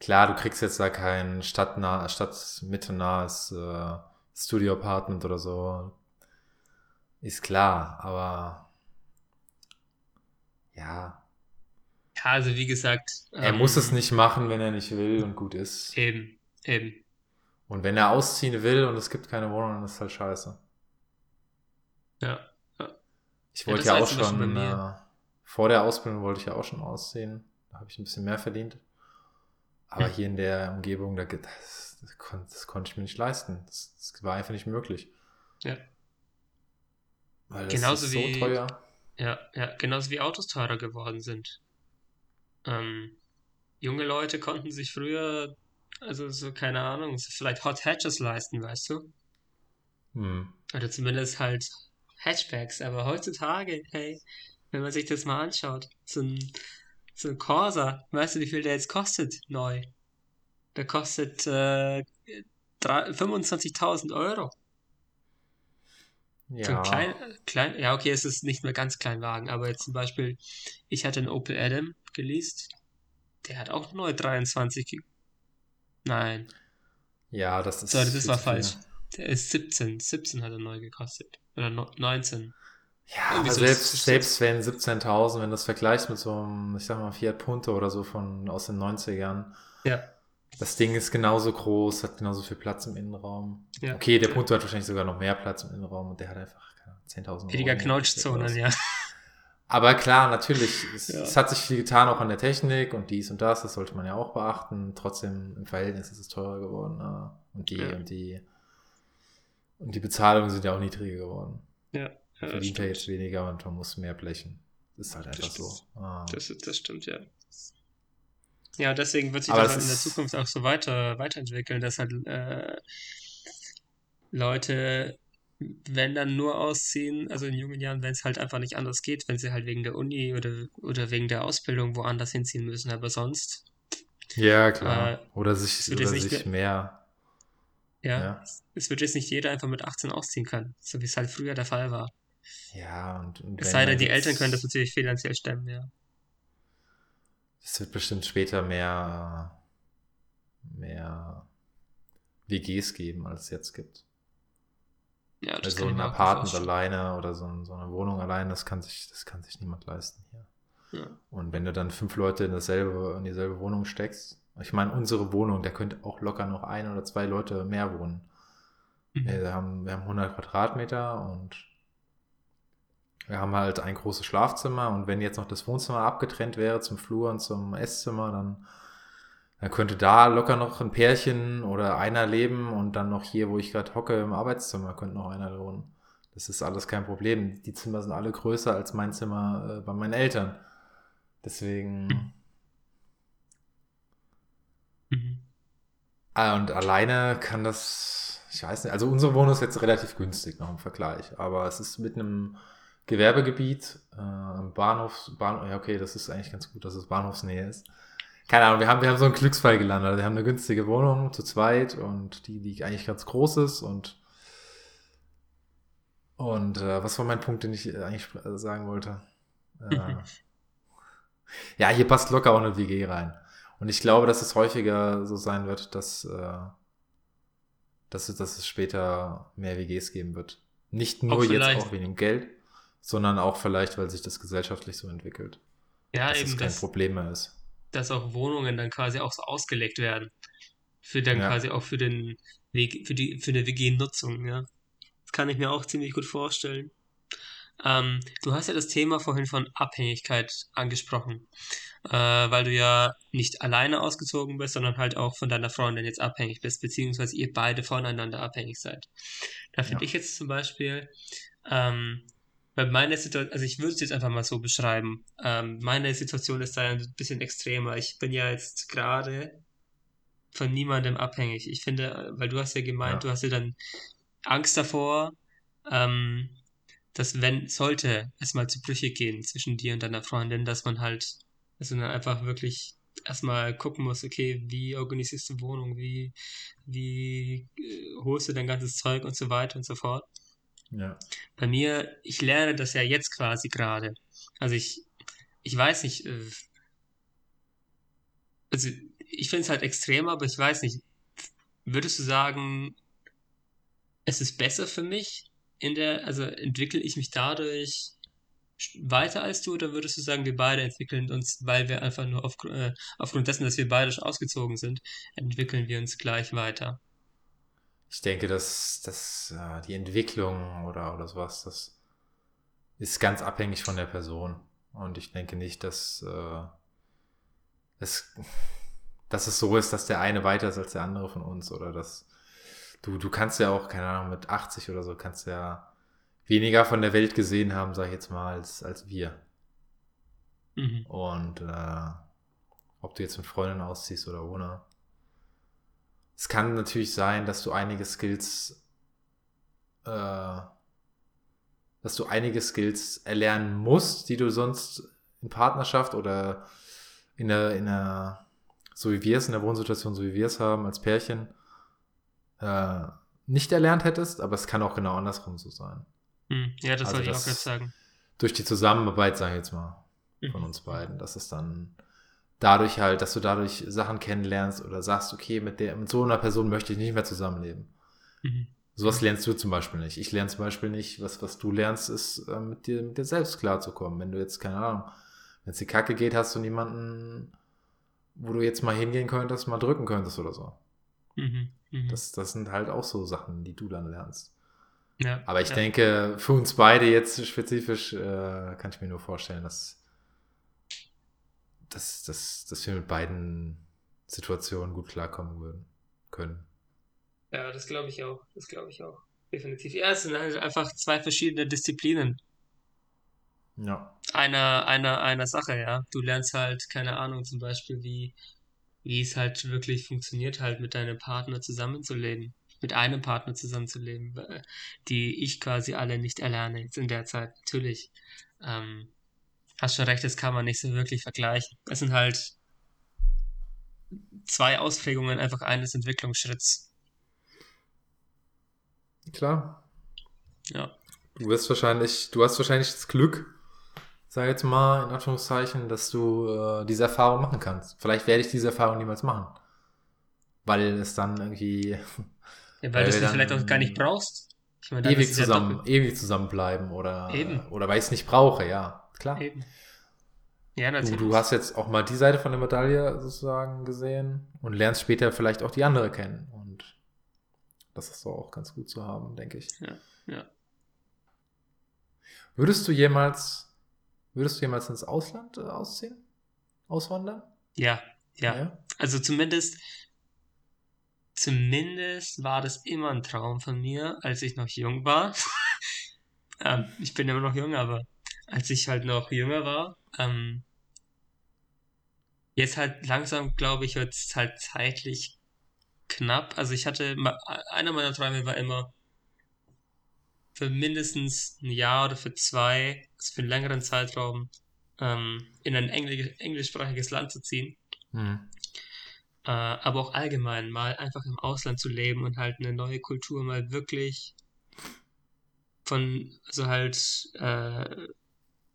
Klar, du kriegst jetzt da kein stadtnah, stadtmittelnahes äh, Studio-Apartment oder so. Ist klar, aber ja, Ja, also wie gesagt, er ähm, muss es nicht machen, wenn er nicht will und gut ist. Eben, eben. Und wenn er ausziehen will und es gibt keine Wohnung, dann ist es halt scheiße. Ja. Ich Ja, wollte das ja, war auch schon, äh, vor der Ausbildung wollte ich ja auch schon ausziehen. Da habe ich ein bisschen mehr verdient. Aber Hm. hier in der Umgebung, da, das, das, kon, das konnte ich mir nicht leisten. Das, das war einfach nicht möglich. Ja. Weil das Genauso ist wie- so teuer. Ja, ja, genauso wie Autos teurer geworden sind. Ähm, junge Leute konnten sich früher, also so, keine Ahnung, so vielleicht Hot Hatches leisten, weißt du? Hm. Oder zumindest halt Hatchbacks. Aber heutzutage, hey, wenn man sich das mal anschaut, so ein, so ein Corsa, weißt du, wie viel der jetzt kostet, neu? Der kostet äh, drei- 25.000 Euro. So Ja. ein klein, klein, ja, okay, es ist nicht mehr ganz Kleinwagen, aber jetzt zum Beispiel, ich hatte einen Opel Adam geleast, der hat auch neu 23. ge- Nein, ja, das ist. sorry, das war zu viel. Der ist 17. 17 hat er neu gekostet. Oder no, 19. Ja, Irgendwie aber so, selbst, selbst wenn 17.000, wenn du das vergleichst mit so einem, ich sag mal, Fiat Punto oder so von aus den 90ern, Ja, das Ding ist genauso groß, hat genauso viel Platz im Innenraum. ja. Okay, der Punto hat wahrscheinlich sogar noch mehr Platz im Innenraum und der hat einfach keine Ahnung, 10.000 Euro. Weniger Knautschzonen, ja. Aber klar, natürlich, es, Ja. es hat sich viel getan, auch an der Technik und dies und das, das sollte man ja auch beachten. Trotzdem im Verhältnis ist es teurer geworden. äh, Und die, Ja. und die, und die Bezahlungen sind ja auch niedriger geworden. Ja, ja, Verdient er jetzt weniger und man muss mehr blechen. Das ist halt einfach Das so. Ah. Das, das stimmt, ja. Ja, deswegen wird sich Aber das halt in der Zukunft auch so weiter, weiterentwickeln, dass halt äh, Leute, wenn dann nur ausziehen, also in jungen Jahren, wenn es halt einfach nicht anders geht, wenn sie halt wegen der Uni oder, oder wegen der Ausbildung woanders hinziehen müssen, aber sonst, Ja, klar. Äh, oder sich, oder sich mehr. Ja, Ja. es wird jetzt nicht jeder einfach mit 18 ausziehen können, so wie es halt früher der Fall war. Ja, und, und Es sei denn, die Eltern können das natürlich finanziell stemmen, ja. Es wird bestimmt später mehr, mehr WGs geben, als es jetzt gibt. Ja, das Also ein Apartment alleine oder so, so eine Wohnung alleine, das kann sich, das kann sich niemand leisten hier. Ja. Und wenn du dann fünf Leute in dasselbe, in dieselbe Wohnung steckst, ich meine, unsere Wohnung, da könnte auch locker noch ein oder zwei Leute mehr wohnen. Mhm. Wir haben, wir haben 100 Quadratmeter und wir haben halt ein großes Schlafzimmer und wenn jetzt noch das Wohnzimmer abgetrennt wäre zum Flur und zum Esszimmer, dann, dann könnte da locker noch ein Pärchen oder einer leben und dann noch hier, wo ich gerade hocke, im Arbeitszimmer könnte noch einer wohnen. Das ist alles kein Problem. Die Zimmer sind alle größer als mein Zimmer äh, bei meinen Eltern. Deswegen. Mhm. Ah, und alleine kann das, ich weiß nicht, also unsere Wohnung ist jetzt relativ günstig noch im Vergleich, aber es ist mit einem Gewerbegebiet, äh, Bahnhof, Bahn, ja okay, das ist eigentlich ganz gut, dass es Bahnhofsnähe ist. Keine Ahnung, wir haben, wir haben so einen Glücksfall gelandet. Wir haben eine günstige Wohnung zu zweit und die, die eigentlich ganz groß ist und und äh, was war mein Punkt, den ich eigentlich äh, sagen wollte? Äh, ja, hier passt locker auch eine WG rein. Und ich glaube, dass es häufiger so sein wird, dass, äh, dass, es, dass es später mehr WGs geben wird. Nicht nur Auch jetzt auch wegen dem Geld, sondern auch vielleicht, weil sich das gesellschaftlich so entwickelt. Ja, dass eben, es kein dass, Problem mehr ist. dass auch Wohnungen dann quasi auch so ausgelegt werden. Für dann Ja. quasi auch für den Weg, für die, für eine WG-Nutzung, ja. Das kann ich mir auch ziemlich gut vorstellen. Ähm, du hast ja das Thema vorhin von Abhängigkeit angesprochen, äh, weil du ja nicht alleine ausgezogen bist, sondern halt auch von deiner Freundin jetzt abhängig bist, beziehungsweise ihr beide voneinander abhängig seid. Da finde Ja. ich jetzt zum Beispiel, ähm, bei meiner Situation, also ich würde es jetzt einfach mal so beschreiben. Ähm, meine Situation ist da ein bisschen extremer. Ich bin ja jetzt gerade von niemandem abhängig. Ich finde, äh, weil du hast ja gemeint, Ja. du hast ja dann Angst davor, ähm, dass wenn, sollte es mal zu Brüche gehen zwischen dir und deiner Freundin, dass man halt, dass man dann einfach wirklich erstmal gucken muss, okay, wie organisierst du Wohnung, wie, wie äh, holst du dein ganzes Zeug und so weiter und so fort. Ja. Bei mir, ich lerne das ja jetzt quasi gerade. Also ich, ich weiß nicht, äh, also ich finde es halt extrem, aber ich weiß nicht, würdest du sagen, es ist besser für mich in der, also entwickle ich mich dadurch weiter als du oder würdest du sagen, wir beide entwickeln uns, weil wir einfach nur auf, äh, aufgrund dessen, dass wir beide schon ausgezogen sind, entwickeln wir uns gleich weiter? Ich denke, dass, dass äh, die Entwicklung oder, oder sowas, das ist ganz abhängig von der Person. Und ich denke nicht, dass, äh, es, dass es so ist, dass der eine weiter ist als der andere von uns. Oder dass du, du kannst ja auch, keine Ahnung, mit 80 oder so, kannst ja weniger von der Welt gesehen haben, sag ich jetzt mal, als, als wir. Mhm. Und äh, ob du jetzt mit Freunden ausziehst oder ohne. Es kann natürlich sein, dass du einige Skills, äh, dass du einige Skills erlernen musst, die du sonst in Partnerschaft oder in der, in der, so wie wir es in der Wohnsituation, so wie wir es haben als Pärchen, äh, nicht erlernt hättest, aber es kann auch genau andersrum so sein. Hm, Ja, das Also wollte ich auch gerade sagen. Durch die Zusammenarbeit, sage ich jetzt mal, von Mhm. uns beiden, dass es dann dadurch halt, dass du dadurch Sachen kennenlernst oder sagst, okay, mit der, mit so einer Person möchte ich nicht mehr zusammenleben. Mhm. Sowas lernst du zum Beispiel nicht. Ich lerne zum Beispiel nicht, was, was du lernst, ist, äh, mit dir, mit dir selbst klarzukommen. Wenn du jetzt, keine Ahnung, wenn es die Kacke geht, hast du niemanden, wo du jetzt mal hingehen könntest, mal drücken könntest oder so. Mhm. Mhm. Das, das sind halt auch so Sachen, die du dann lernst. ja, Aber ich ja. denke, für uns beide jetzt spezifisch äh, kann ich mir nur vorstellen, dass, dass, dass, dass wir mit beiden Situationen gut klarkommen würden, können. Ja, das glaube ich auch. Das glaube ich auch. Definitiv. Ja, es sind halt einfach zwei verschiedene Disziplinen Ja. einer, einer, einer Sache, ja. Du lernst halt, keine Ahnung, zum Beispiel, wie, wie es halt wirklich funktioniert, halt mit deinem Partner zusammenzuleben. Mit einem Partner zusammenzuleben, die ich quasi alle nicht erlerne jetzt in der Zeit. Natürlich. Ähm, hast schon recht, das kann man nicht so wirklich vergleichen. Es sind halt zwei Ausprägungen einfach eines Entwicklungsschritts. Klar. Ja. Du wirst wahrscheinlich, du hast wahrscheinlich das Glück, sag jetzt mal, in Anführungszeichen, dass du äh, diese Erfahrung machen kannst. Vielleicht werde ich diese Erfahrung niemals machen. Weil es dann irgendwie Ja, weil Weil du es vielleicht auch gar nicht brauchst. Ich meine, ewig ja zusammen, doppelt- ewig zusammenbleiben oder, Eben. oder weil ich es nicht brauche, ja. Klar. Eben. Ja, Du, natürlich. du hast jetzt auch mal die Seite von der Medaille sozusagen gesehen und lernst später vielleicht auch die andere kennen. Und das ist doch auch ganz gut zu haben, denke ich. Ja, ja. Würdest du jemals, würdest du jemals ins Ausland äh, ausziehen? Auswandern? Ja, ja. Also zumindest, zumindest war das immer ein Traum von mir, als ich noch jung war. ähm, ich bin immer noch jung, aber als ich halt noch jünger war, ähm, jetzt halt langsam, glaube ich, wird es halt zeitlich knapp. Also ich hatte, einer meiner Träume war immer, für mindestens ein Jahr oder für zwei, also für einen längeren Zeitraum, ähm, in ein engl englischsprachiges Land zu ziehen. Hm. Äh, aber auch allgemein mal einfach im Ausland zu leben und halt eine neue Kultur mal wirklich von, also halt äh,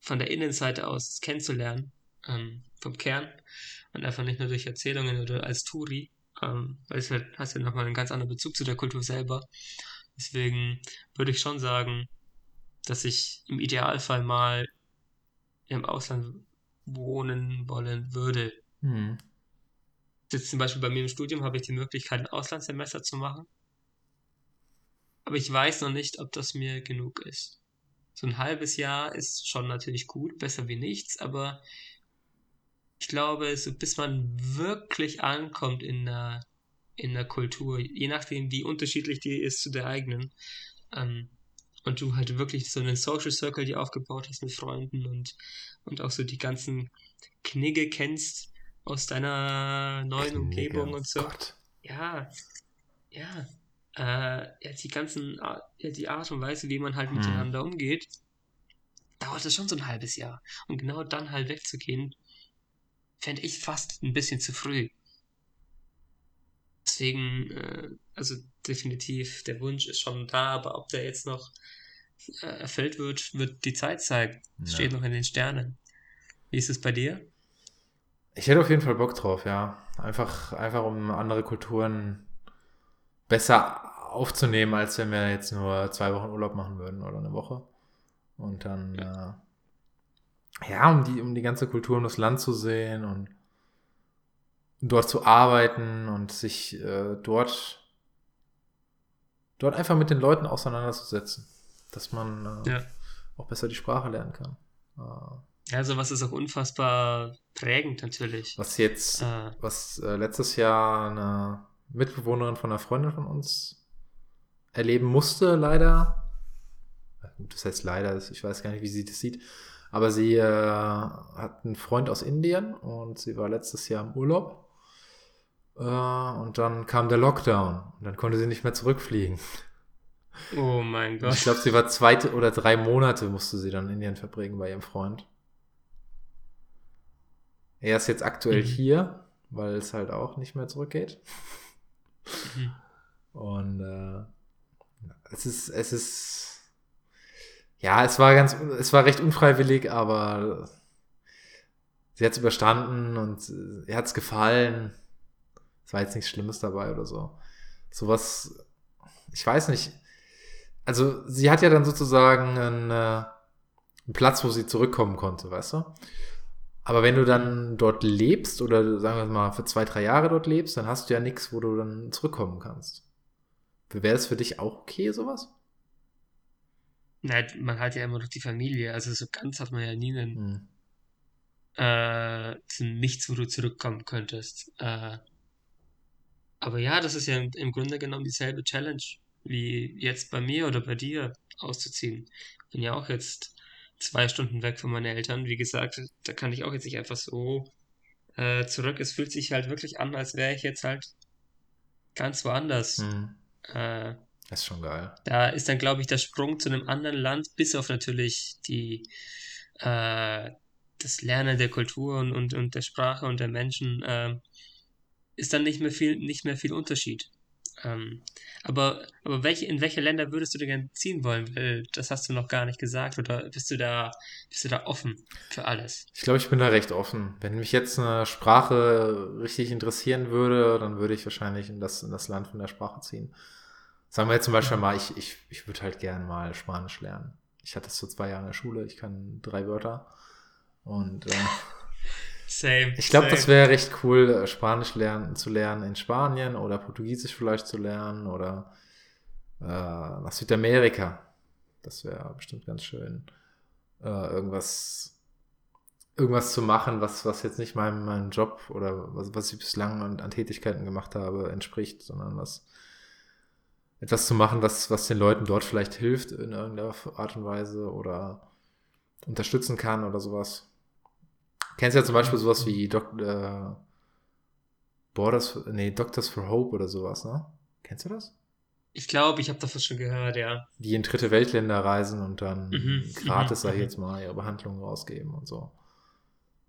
von der Innenseite aus kennenzulernen, ähm, vom Kern und einfach nicht nur durch Erzählungen oder als Touri, ähm, weil es halt, hast ja nochmal einen ganz anderen Bezug zu der Kultur selber. Deswegen würde ich schon sagen, dass ich im Idealfall mal im Ausland wohnen wollen würde. Hm. Jetzt zum Beispiel bei mir im Studium habe ich die Möglichkeit, ein Auslandssemester zu machen. Aber ich weiß noch nicht, ob das mir genug ist. So ein halbes Jahr ist schon natürlich gut, besser wie nichts, aber ich glaube, so bis man wirklich ankommt in der, in der Kultur, je nachdem, wie unterschiedlich die ist zu der eigenen, ähm, und du halt wirklich so einen Social Circle dir aufgebaut hast mit Freunden und, und auch so die ganzen Knigge kennst aus deiner neuen Umgebung und so. Gott. Ja, ja. Äh, ja, die ganzen, ja, die Art und Weise, wie man halt Mhm. miteinander umgeht, dauert es schon so ein halbes Jahr. Und genau dann halt wegzugehen, fände ich fast ein bisschen zu früh. Deswegen, äh, also definitiv, der Wunsch ist schon da, aber ob der jetzt noch äh, erfüllt wird, wird die Zeit zeigen. Es Ja. steht noch in den Sternen. Wie ist es bei dir? Ich hätte auf jeden Fall Bock drauf, ja. Einfach, einfach um andere Kulturen besser aufzunehmen, als wenn wir jetzt nur zwei Wochen Urlaub machen würden oder eine Woche. Und dann, äh, ja, um die, um die ganze Kultur, um das Land zu sehen und dort zu arbeiten und sich äh, dort, dort einfach mit den Leuten auseinanderzusetzen. Dass man äh, Ja. auch besser die Sprache lernen kann. Äh, Ja, sowas ist auch unfassbar prägend natürlich. was jetzt Äh, was äh, letztes Jahr eine Mitbewohnerin von einer Freundin von uns erleben musste, leider. Ja, Gut, das heißt leider, ich weiß gar nicht, wie sie das sieht. Aber sie äh, hat einen Freund aus Indien und sie war letztes Jahr im Urlaub. Äh, und dann kam der Lockdown und dann konnte sie nicht mehr zurückfliegen. oh mein Und Gott. ich glaube, sie war zwei oder drei Monate musste sie dann in Indien verbringen bei ihrem Freund. Er ist jetzt aktuell Mhm. hier, weil es halt auch nicht mehr zurückgeht. Mhm. Und äh, es ist, es ist, ja, es war ganz, es war recht unfreiwillig, aber sie hat es überstanden und äh, ihr hat es gefallen. Es war jetzt nichts Schlimmes dabei oder so. Sowas, ich weiß nicht. Also sie hat ja dann sozusagen einen, äh, einen Platz, wo sie zurückkommen konnte, weißt du? Aber wenn du dann dort lebst oder sagen wir mal für zwei, drei Jahre dort lebst, dann hast du ja nichts, wo du dann zurückkommen kannst. Wäre das für dich auch okay, sowas? Na, man hat ja immer noch die Familie, also so ganz hat man ja nie einen, Hm. äh, nichts, wo du zurückkommen könntest. Äh, aber ja, das ist ja im, im Grunde genommen dieselbe Challenge, wie jetzt bei mir oder bei dir auszuziehen. Ich bin ja auch jetzt zwei Stunden weg von meinen Eltern. Wie gesagt, da kann ich auch jetzt nicht einfach so äh, zurück. Es fühlt sich halt wirklich an, als wäre ich jetzt halt ganz woanders. Hm. Äh, Das ist schon geil. da ist dann, glaube ich, der Sprung zu einem anderen Land, bis auf natürlich die, äh, das Lernen der Kultur und, und, und der Sprache und der Menschen, ähm, ist dann nicht mehr viel, nicht mehr viel Unterschied. Ähm, aber aber welche, in welche Länder würdest du denn gerne ziehen wollen? Weil das hast du noch gar nicht gesagt. Oder bist du da, bist du da offen für alles? Ich glaube, ich bin da recht offen. Wenn mich jetzt eine Sprache richtig interessieren würde, dann würde ich wahrscheinlich in das, in das Land von der Sprache ziehen. Sagen wir jetzt zum Beispiel mal, ich, ich, ich würde halt gern mal Spanisch lernen. Ich hatte es so zwei Jahre in der Schule, ich kann drei Wörter. Und äh, Same. ich glaube, das wäre recht cool, äh, Spanisch lernen, zu lernen in Spanien oder Portugiesisch vielleicht zu lernen oder äh, nach Südamerika. Das wäre bestimmt ganz schön. Äh, irgendwas, irgendwas zu machen, was, was jetzt nicht meinem, meinem Job oder was, was ich bislang an, an Tätigkeiten gemacht habe, entspricht, sondern was etwas zu machen, was, was den Leuten dort vielleicht hilft in irgendeiner Art und Weise oder unterstützen kann oder sowas. Kennst ja zum Beispiel sowas wie Doc, äh, Borders, nee, Doctors for Hope oder sowas, ne? Kennst du das? Ich glaube, ich habe davon schon gehört, ja. Die in dritte Weltländer reisen und dann Mhm, gratis, mhm, sag ich mhm. jetzt mal, ihre Behandlungen rausgeben und so.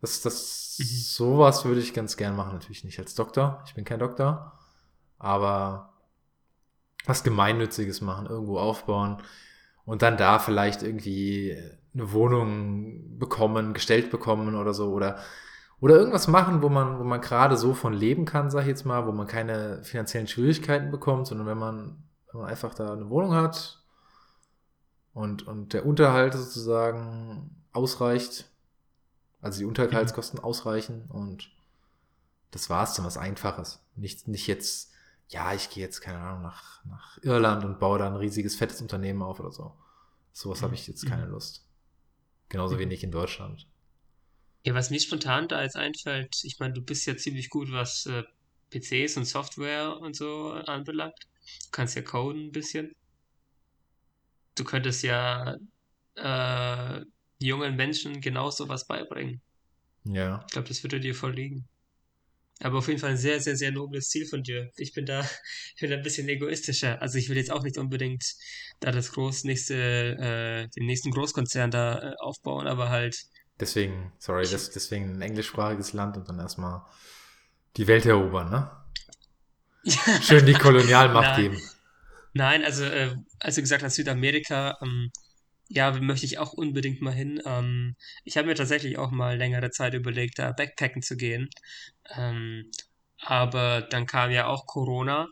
Das, das, Mhm. sowas würde ich ganz gern machen, natürlich nicht als Doktor. Ich bin kein Doktor, aber was Gemeinnütziges machen, irgendwo aufbauen und dann da vielleicht irgendwie eine Wohnung bekommen, gestellt bekommen oder so oder oder irgendwas machen, wo man wo man gerade so von leben kann, sag ich jetzt mal, wo man keine finanziellen Schwierigkeiten bekommt, sondern wenn man, wenn man einfach da eine Wohnung hat und und der Unterhalt sozusagen ausreicht, also die Unterhaltskosten ausreichen und das war's dann was Einfaches, nicht nicht jetzt ja, ich gehe jetzt, keine Ahnung, nach, nach Irland und baue da ein riesiges, fettes Unternehmen auf oder so. Sowas habe ich jetzt keine Mhm. Lust. Genauso Mhm. wenig in Deutschland. Ja, was mir spontan da jetzt einfällt, ich meine, du bist ja ziemlich gut, was äh, PCs und Software und so anbelangt. Du kannst ja coden ein bisschen. Du könntest ja äh, jungen Menschen genau sowas beibringen. Ja. Ich glaube, das würde dir voll liegen. Aber auf jeden Fall ein sehr, sehr, sehr nobles Ziel von dir. Ich bin da, ich bin da ein bisschen egoistischer. Also ich will jetzt auch nicht unbedingt da das groß nächste, äh, den nächsten Großkonzern da äh, aufbauen, aber halt. Deswegen, sorry, das, deswegen ein englischsprachiges Land und dann erstmal die Welt erobern, ne? Schön die Kolonialmacht geben. Nein, also, äh, als du gesagt hast, Südamerika, ähm, ja, möchte ich auch unbedingt mal hin. Ähm, ich habe mir tatsächlich auch mal längere Zeit überlegt, da Backpacken zu gehen. Ähm, aber dann kam ja auch Corona.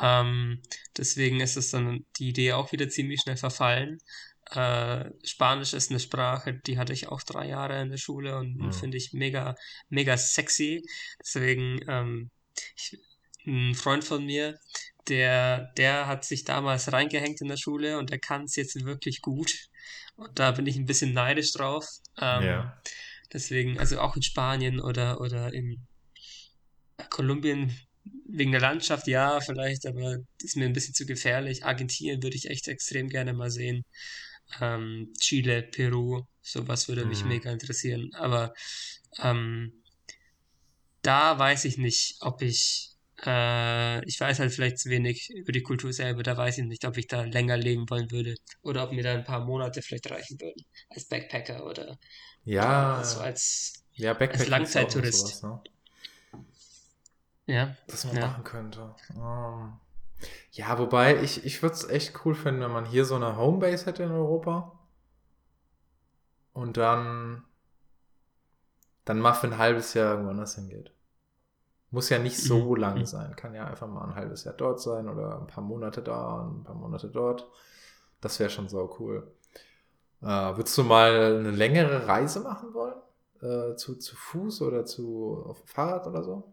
Ähm, deswegen ist es dann die Idee auch wieder ziemlich schnell verfallen. Äh, Spanisch ist eine Sprache, die hatte ich auch drei Jahre in der Schule und mhm. finde ich mega, mega sexy. Deswegen, ähm, ich, ein Freund von mir, der, der hat sich damals reingehängt in der Schule und der kann es jetzt wirklich gut. Und da bin ich ein bisschen neidisch drauf. Ähm, ja. Deswegen, also auch in Spanien oder, oder in Kolumbien wegen der Landschaft, ja, vielleicht, aber ist mir ein bisschen zu gefährlich. Argentinien würde ich echt extrem gerne mal sehen. Ähm, Chile, Peru, sowas würde mhm. mich mega interessieren. Aber ähm, da weiß ich nicht, ob ich äh, ich weiß halt vielleicht zu wenig über die Kultur selber, da weiß ich nicht, ob ich da länger leben wollen würde oder ob mir da ein paar Monate vielleicht reichen würden als Backpacker oder ja, so als, ja, als Langzeittourist. ne? Ja. Das man ja. machen könnte. Oh. Ja, wobei ich, ich würde es echt cool finden, wenn man hier so eine Homebase hätte in Europa und dann, dann mal für ein halbes Jahr irgendwo anders hingeht. Muss ja nicht so mhm. lang sein. Kann ja einfach mal ein halbes Jahr dort sein oder ein paar Monate da und ein paar Monate dort. Das wäre schon so cool. Äh, würdest du mal eine längere Reise machen wollen? Äh, zu, zu Fuß oder zu auf dem Fahrrad oder so?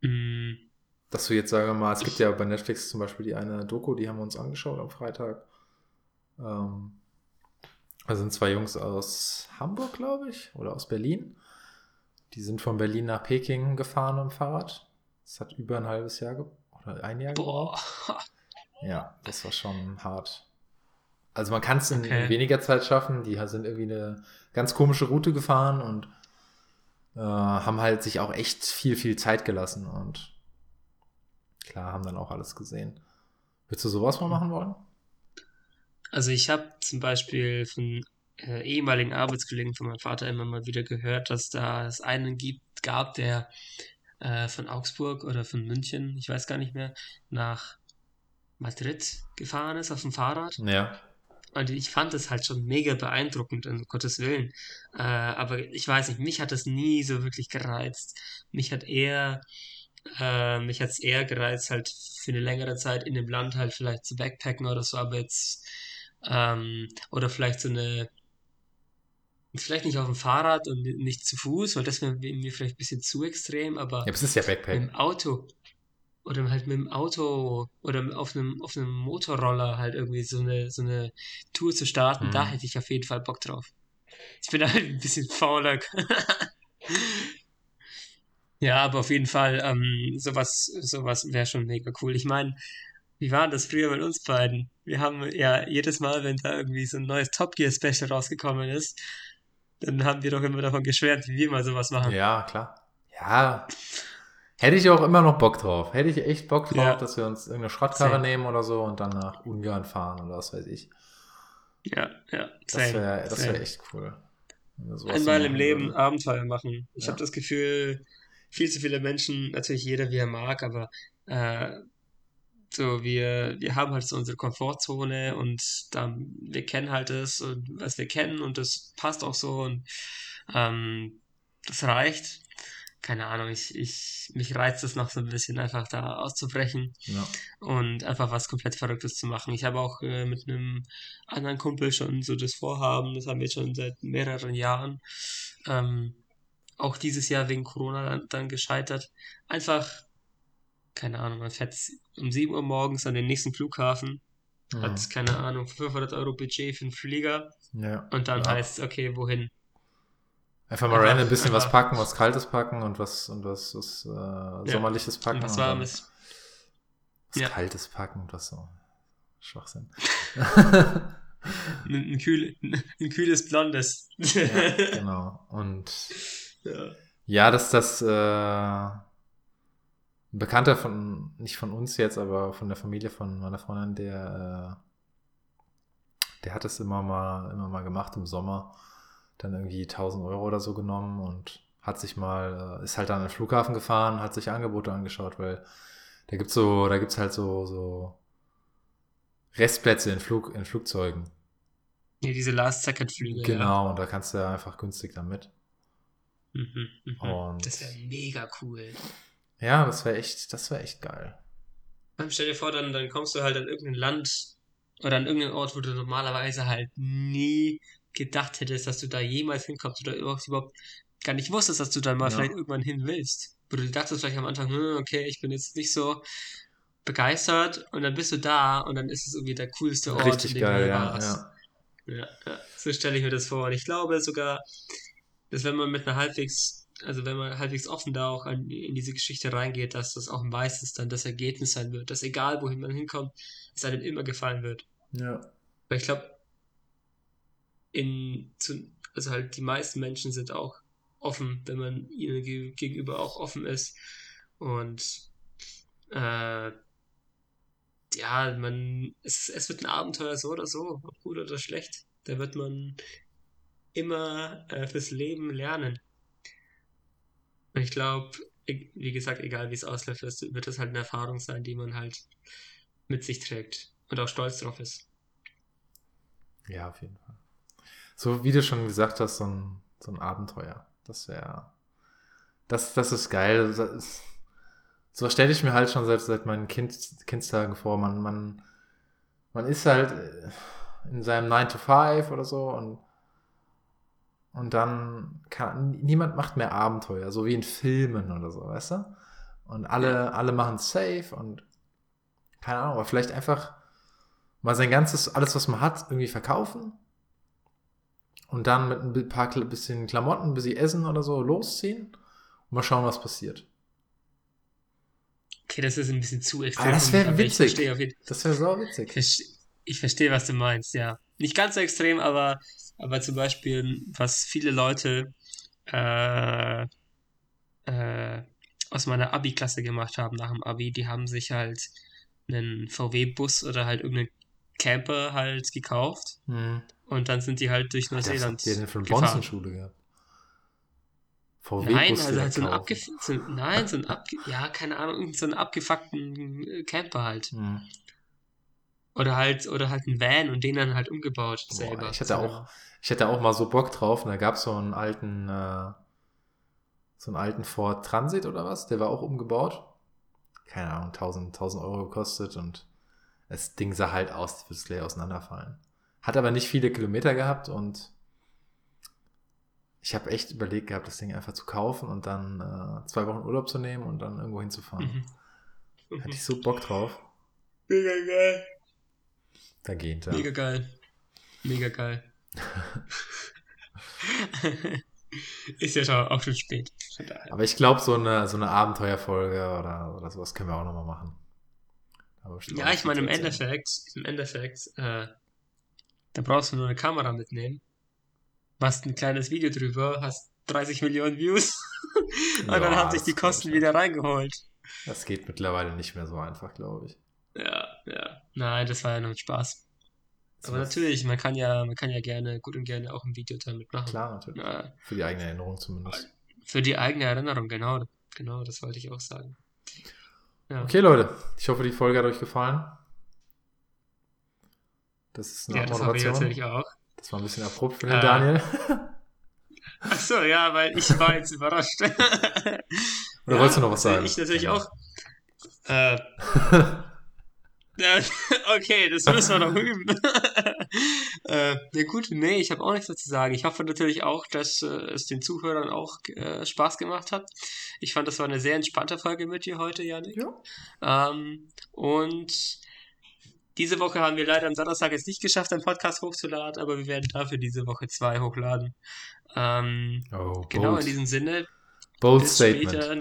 Mhm. Dass du jetzt, sagen wir mal, es gibt ja bei Netflix zum Beispiel die eine Doku, die haben wir uns angeschaut am Freitag. Ähm, da sind zwei Jungs aus Hamburg, glaube ich, oder aus Berlin. Die sind von Berlin nach Peking gefahren am Fahrrad. Das hat über ein halbes Jahr oder ein Jahr gebraucht. Ja, das war schon hart. Also man kann es in okay. weniger Zeit schaffen. Die sind irgendwie eine ganz komische Route gefahren und äh, haben halt sich auch echt viel, viel Zeit gelassen und klar, haben dann auch alles gesehen. Würdest du sowas mal machen wollen? Also ich habe zum Beispiel von äh, ehemaligen Arbeitskollegen von meinem Vater immer mal wieder gehört, dass da es einen gibt, gab, der äh, von Augsburg oder von München, ich weiß gar nicht mehr, nach Madrid gefahren ist auf dem Fahrrad. Ja. Und ich fand das halt schon mega beeindruckend, um Gottes Willen. Äh, aber ich weiß nicht, mich hat das nie so wirklich gereizt. Mich hat eher, äh, mich hat es eher gereizt, halt für eine längere Zeit in dem Land halt vielleicht zu backpacken oder so, aber jetzt, ähm, oder vielleicht so eine vielleicht nicht auf dem Fahrrad und nicht zu Fuß, weil das wäre mir vielleicht ein bisschen zu extrem, aber, ja, aber es ist ja Backpack. mit dem Auto oder halt mit dem Auto oder auf einem, auf einem Motorroller halt irgendwie so eine, so eine Tour zu starten, mhm. da hätte ich auf jeden Fall Bock drauf. Ich bin halt ein bisschen fauler. ja, aber auf jeden Fall, ähm, sowas, sowas wäre schon mega cool. Ich meine, wie war das früher mit uns beiden? Wir haben ja jedes Mal, wenn da irgendwie so ein neues Top Gear Special rausgekommen ist, dann haben wir doch immer davon geschwärmt, wie wir mal sowas machen. Ja, klar. Ja. Hätte ich auch immer noch Bock drauf. Hätte ich echt Bock drauf, ja. dass wir uns irgendeine Schrottkarre same. nehmen oder so und dann nach Ungarn fahren oder was weiß ich. Ja, ja. Same. Das wäre das wär echt cool. Einmal im Leben würde. Abenteuer machen. Ich ja. habe das Gefühl, viel zu viele Menschen, natürlich jeder wie er mag, aber äh, so, wir, wir haben halt so unsere Komfortzone und dann, wir kennen halt das, und was wir kennen und das passt auch so und ähm, das reicht. Keine Ahnung, ich, ich, mich reizt es noch so ein bisschen, einfach da auszubrechen ja. und einfach was komplett Verrücktes zu machen. Ich habe auch äh, mit einem anderen Kumpel schon so das Vorhaben, das haben wir schon seit mehreren Jahren, ähm, auch dieses Jahr wegen Corona dann, dann gescheitert, einfach keine Ahnung, man fährt um 7 Uhr morgens an den nächsten Flughafen, ja. hat, keine Ahnung, 500 Euro Budget für einen Flieger ja. und dann ja. heißt es, okay, wohin? Einfach mal random ein bisschen was packen, was Kaltes packen und was, und was, was äh, Sommerliches packen. Und was Warmes. Was. Kaltes packen und was so. Schwachsinn. ein, ein, kühl, ein kühles Blondes. ja, genau. Und ja. Ja, dass das äh, ein Bekannter von, nicht von uns jetzt, aber von der Familie von meiner Freundin, der, äh, der hat es immer mal, immer mal gemacht im Sommer. Dann irgendwie 1000 Euro oder so genommen und hat sich mal, äh, ist halt dann an den Flughafen gefahren, hat sich Angebote angeschaut, weil da gibt's so, da gibt's halt so, so Restplätze in, Flug, in Flugzeugen. Ja, diese Last-Second-Flüge. Genau, und da kannst du ja einfach günstig damit. Mhm, mhm. Und- Das wäre mega cool. Ja, das wäre echt, das wäre echt geil. Dann Stell dir vor, dann, dann kommst du halt an irgendein Land oder an irgendeinen Ort, wo du normalerweise halt nie gedacht hättest, dass du da jemals hinkommst oder überhaupt, gar nicht wusstest, dass du dann mal Ja. vielleicht irgendwann hin willst. Wo du dachtest vielleicht am Anfang, hm, okay, ich bin jetzt nicht so begeistert und dann bist du da und dann ist es irgendwie der coolste Ort, Richtig in dem geil, du ja, warst. ja. Ja, ja, so stelle ich mir das vor. Und ich glaube sogar, dass wenn man mit einer halbwegs, also wenn man halbwegs offen da auch an, in diese Geschichte reingeht, dass das auch meistens dann das Ergebnis sein wird, dass egal wohin man hinkommt, es einem immer gefallen wird. Ja. Weil ich glaube, in, zu, also halt die meisten Menschen sind auch offen, wenn man ihnen ge gegenüber auch offen ist. Und äh, ja, man, es, es wird ein Abenteuer so oder so, ob gut oder schlecht. Da wird man immer äh, fürs Leben lernen. Und ich glaube, wie gesagt, egal wie es ausläuft, wird es halt eine Erfahrung sein, die man halt mit sich trägt und auch stolz drauf ist. Ja, auf jeden Fall. So wie du schon gesagt hast, so ein, so ein Abenteuer. Das wäre. Das, das ist geil. Das ist, so stelle ich mir halt schon seit, seit meinen kind, Kindstagen vor. Man, man, man ist halt äh, in seinem 9 to 5 oder so und, und dann kann niemand macht mehr Abenteuer, so wie in Filmen oder so, weißt du? Und alle, alle machen safe und keine Ahnung, aber vielleicht einfach mal sein ganzes, alles, was man hat, irgendwie verkaufen und dann mit ein paar bisschen Klamotten, ein bisschen Essen oder so losziehen und mal schauen, was passiert. Okay, das ist ein bisschen zu extrem. Aber das für wär mich, aber Ich witzig. verstehe, Das wäre so witzig. ich verstehe, was du meinst, ja. Nicht ganz so extrem, aber, aber zum Beispiel, was viele Leute äh, äh, aus meiner Abi-Klasse gemacht haben nach dem Abi, die haben sich halt einen VW-Bus oder halt irgendeinen Camper halt gekauft Hm. und dann sind die halt durch Was Neuseeland habt ihr denn für eine. Bonzenschule gehabt? VW Nein, also halt so ein abgef so, ein- nein, so ein abge ja, keine Ahnung, so einen abgefuckten Camper halt. Hm. Oder halt, oder halt ein Van und den dann halt umgebaut Boah, selber. ich hätte auch, ich hätte auch mal so Bock drauf. Und da gab es so einen alten, äh, so einen alten Ford Transit oder was. Der war auch umgebaut. Keine Ahnung, 1000, 1000 Euro gekostet und das Ding sah halt aus, als würde es gleich auseinanderfallen. Hat aber nicht viele Kilometer gehabt und ich habe echt überlegt gehabt, das Ding einfach zu kaufen und dann äh, zwei Wochen Urlaub zu nehmen und dann irgendwo hinzufahren. Mhm. Hatte ich so Bock drauf. Mega geil. Da geht ja. Mega geil. Mega geil. Ist ja schon auch schon spät. Aber ich glaube, so eine, so eine Abenteuerfolge oder, oder sowas können wir auch nochmal machen. Ja, ich meine, im. Endeffekt, im Endeffekt, äh, da brauchst du nur eine Kamera mitnehmen, machst ein kleines Video drüber, hast 30 Millionen Views und dann Ja, haben sich die Kosten wieder reingeholt. Das geht mittlerweile nicht mehr so einfach, glaube ich. Ja, ja. Nein, das war ja nur ein Spaß. Aber natürlich, man kann ja, man kann ja gerne, gut und gerne auch ein Video damit machen. Klar, natürlich. Ja, Für die eigene Erinnerung zumindest. für die eigene Erinnerung, genau. Genau, das wollte ich auch sagen. Ja. Okay, Leute. Ich hoffe, die Folge hat euch gefallen. Das ist eine Ja, das habe ich natürlich auch. Das war ein bisschen abrupt für den Äh, Daniel. Ach so, ja, weil ich war jetzt überrascht. Oder wolltest du noch was also sagen? Ich natürlich Genau. auch. Äh, ja, okay, das müssen wir noch üben. äh, ja gut, nee, ich habe auch nichts dazu zu sagen. Ich hoffe natürlich auch, dass äh, es den Zuhörern auch äh, Spaß gemacht hat. Ich fand, das war eine sehr entspannte Folge mit dir heute, Janik. ja. Ähm, und diese Woche haben wir leider am Donnerstag jetzt nicht geschafft, einen Podcast hochzuladen, aber wir werden dafür diese Woche zwei hochladen. Ähm, Oh, genau bold. in diesem Sinne, bold bis Statement. später.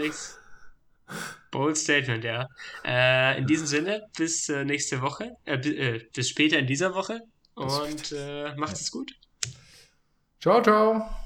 Bold Statement, ja. Äh, in diesem Sinne, bis äh, nächste Woche, äh, äh, bis später in dieser Woche und äh, macht es gut. Ciao, ciao.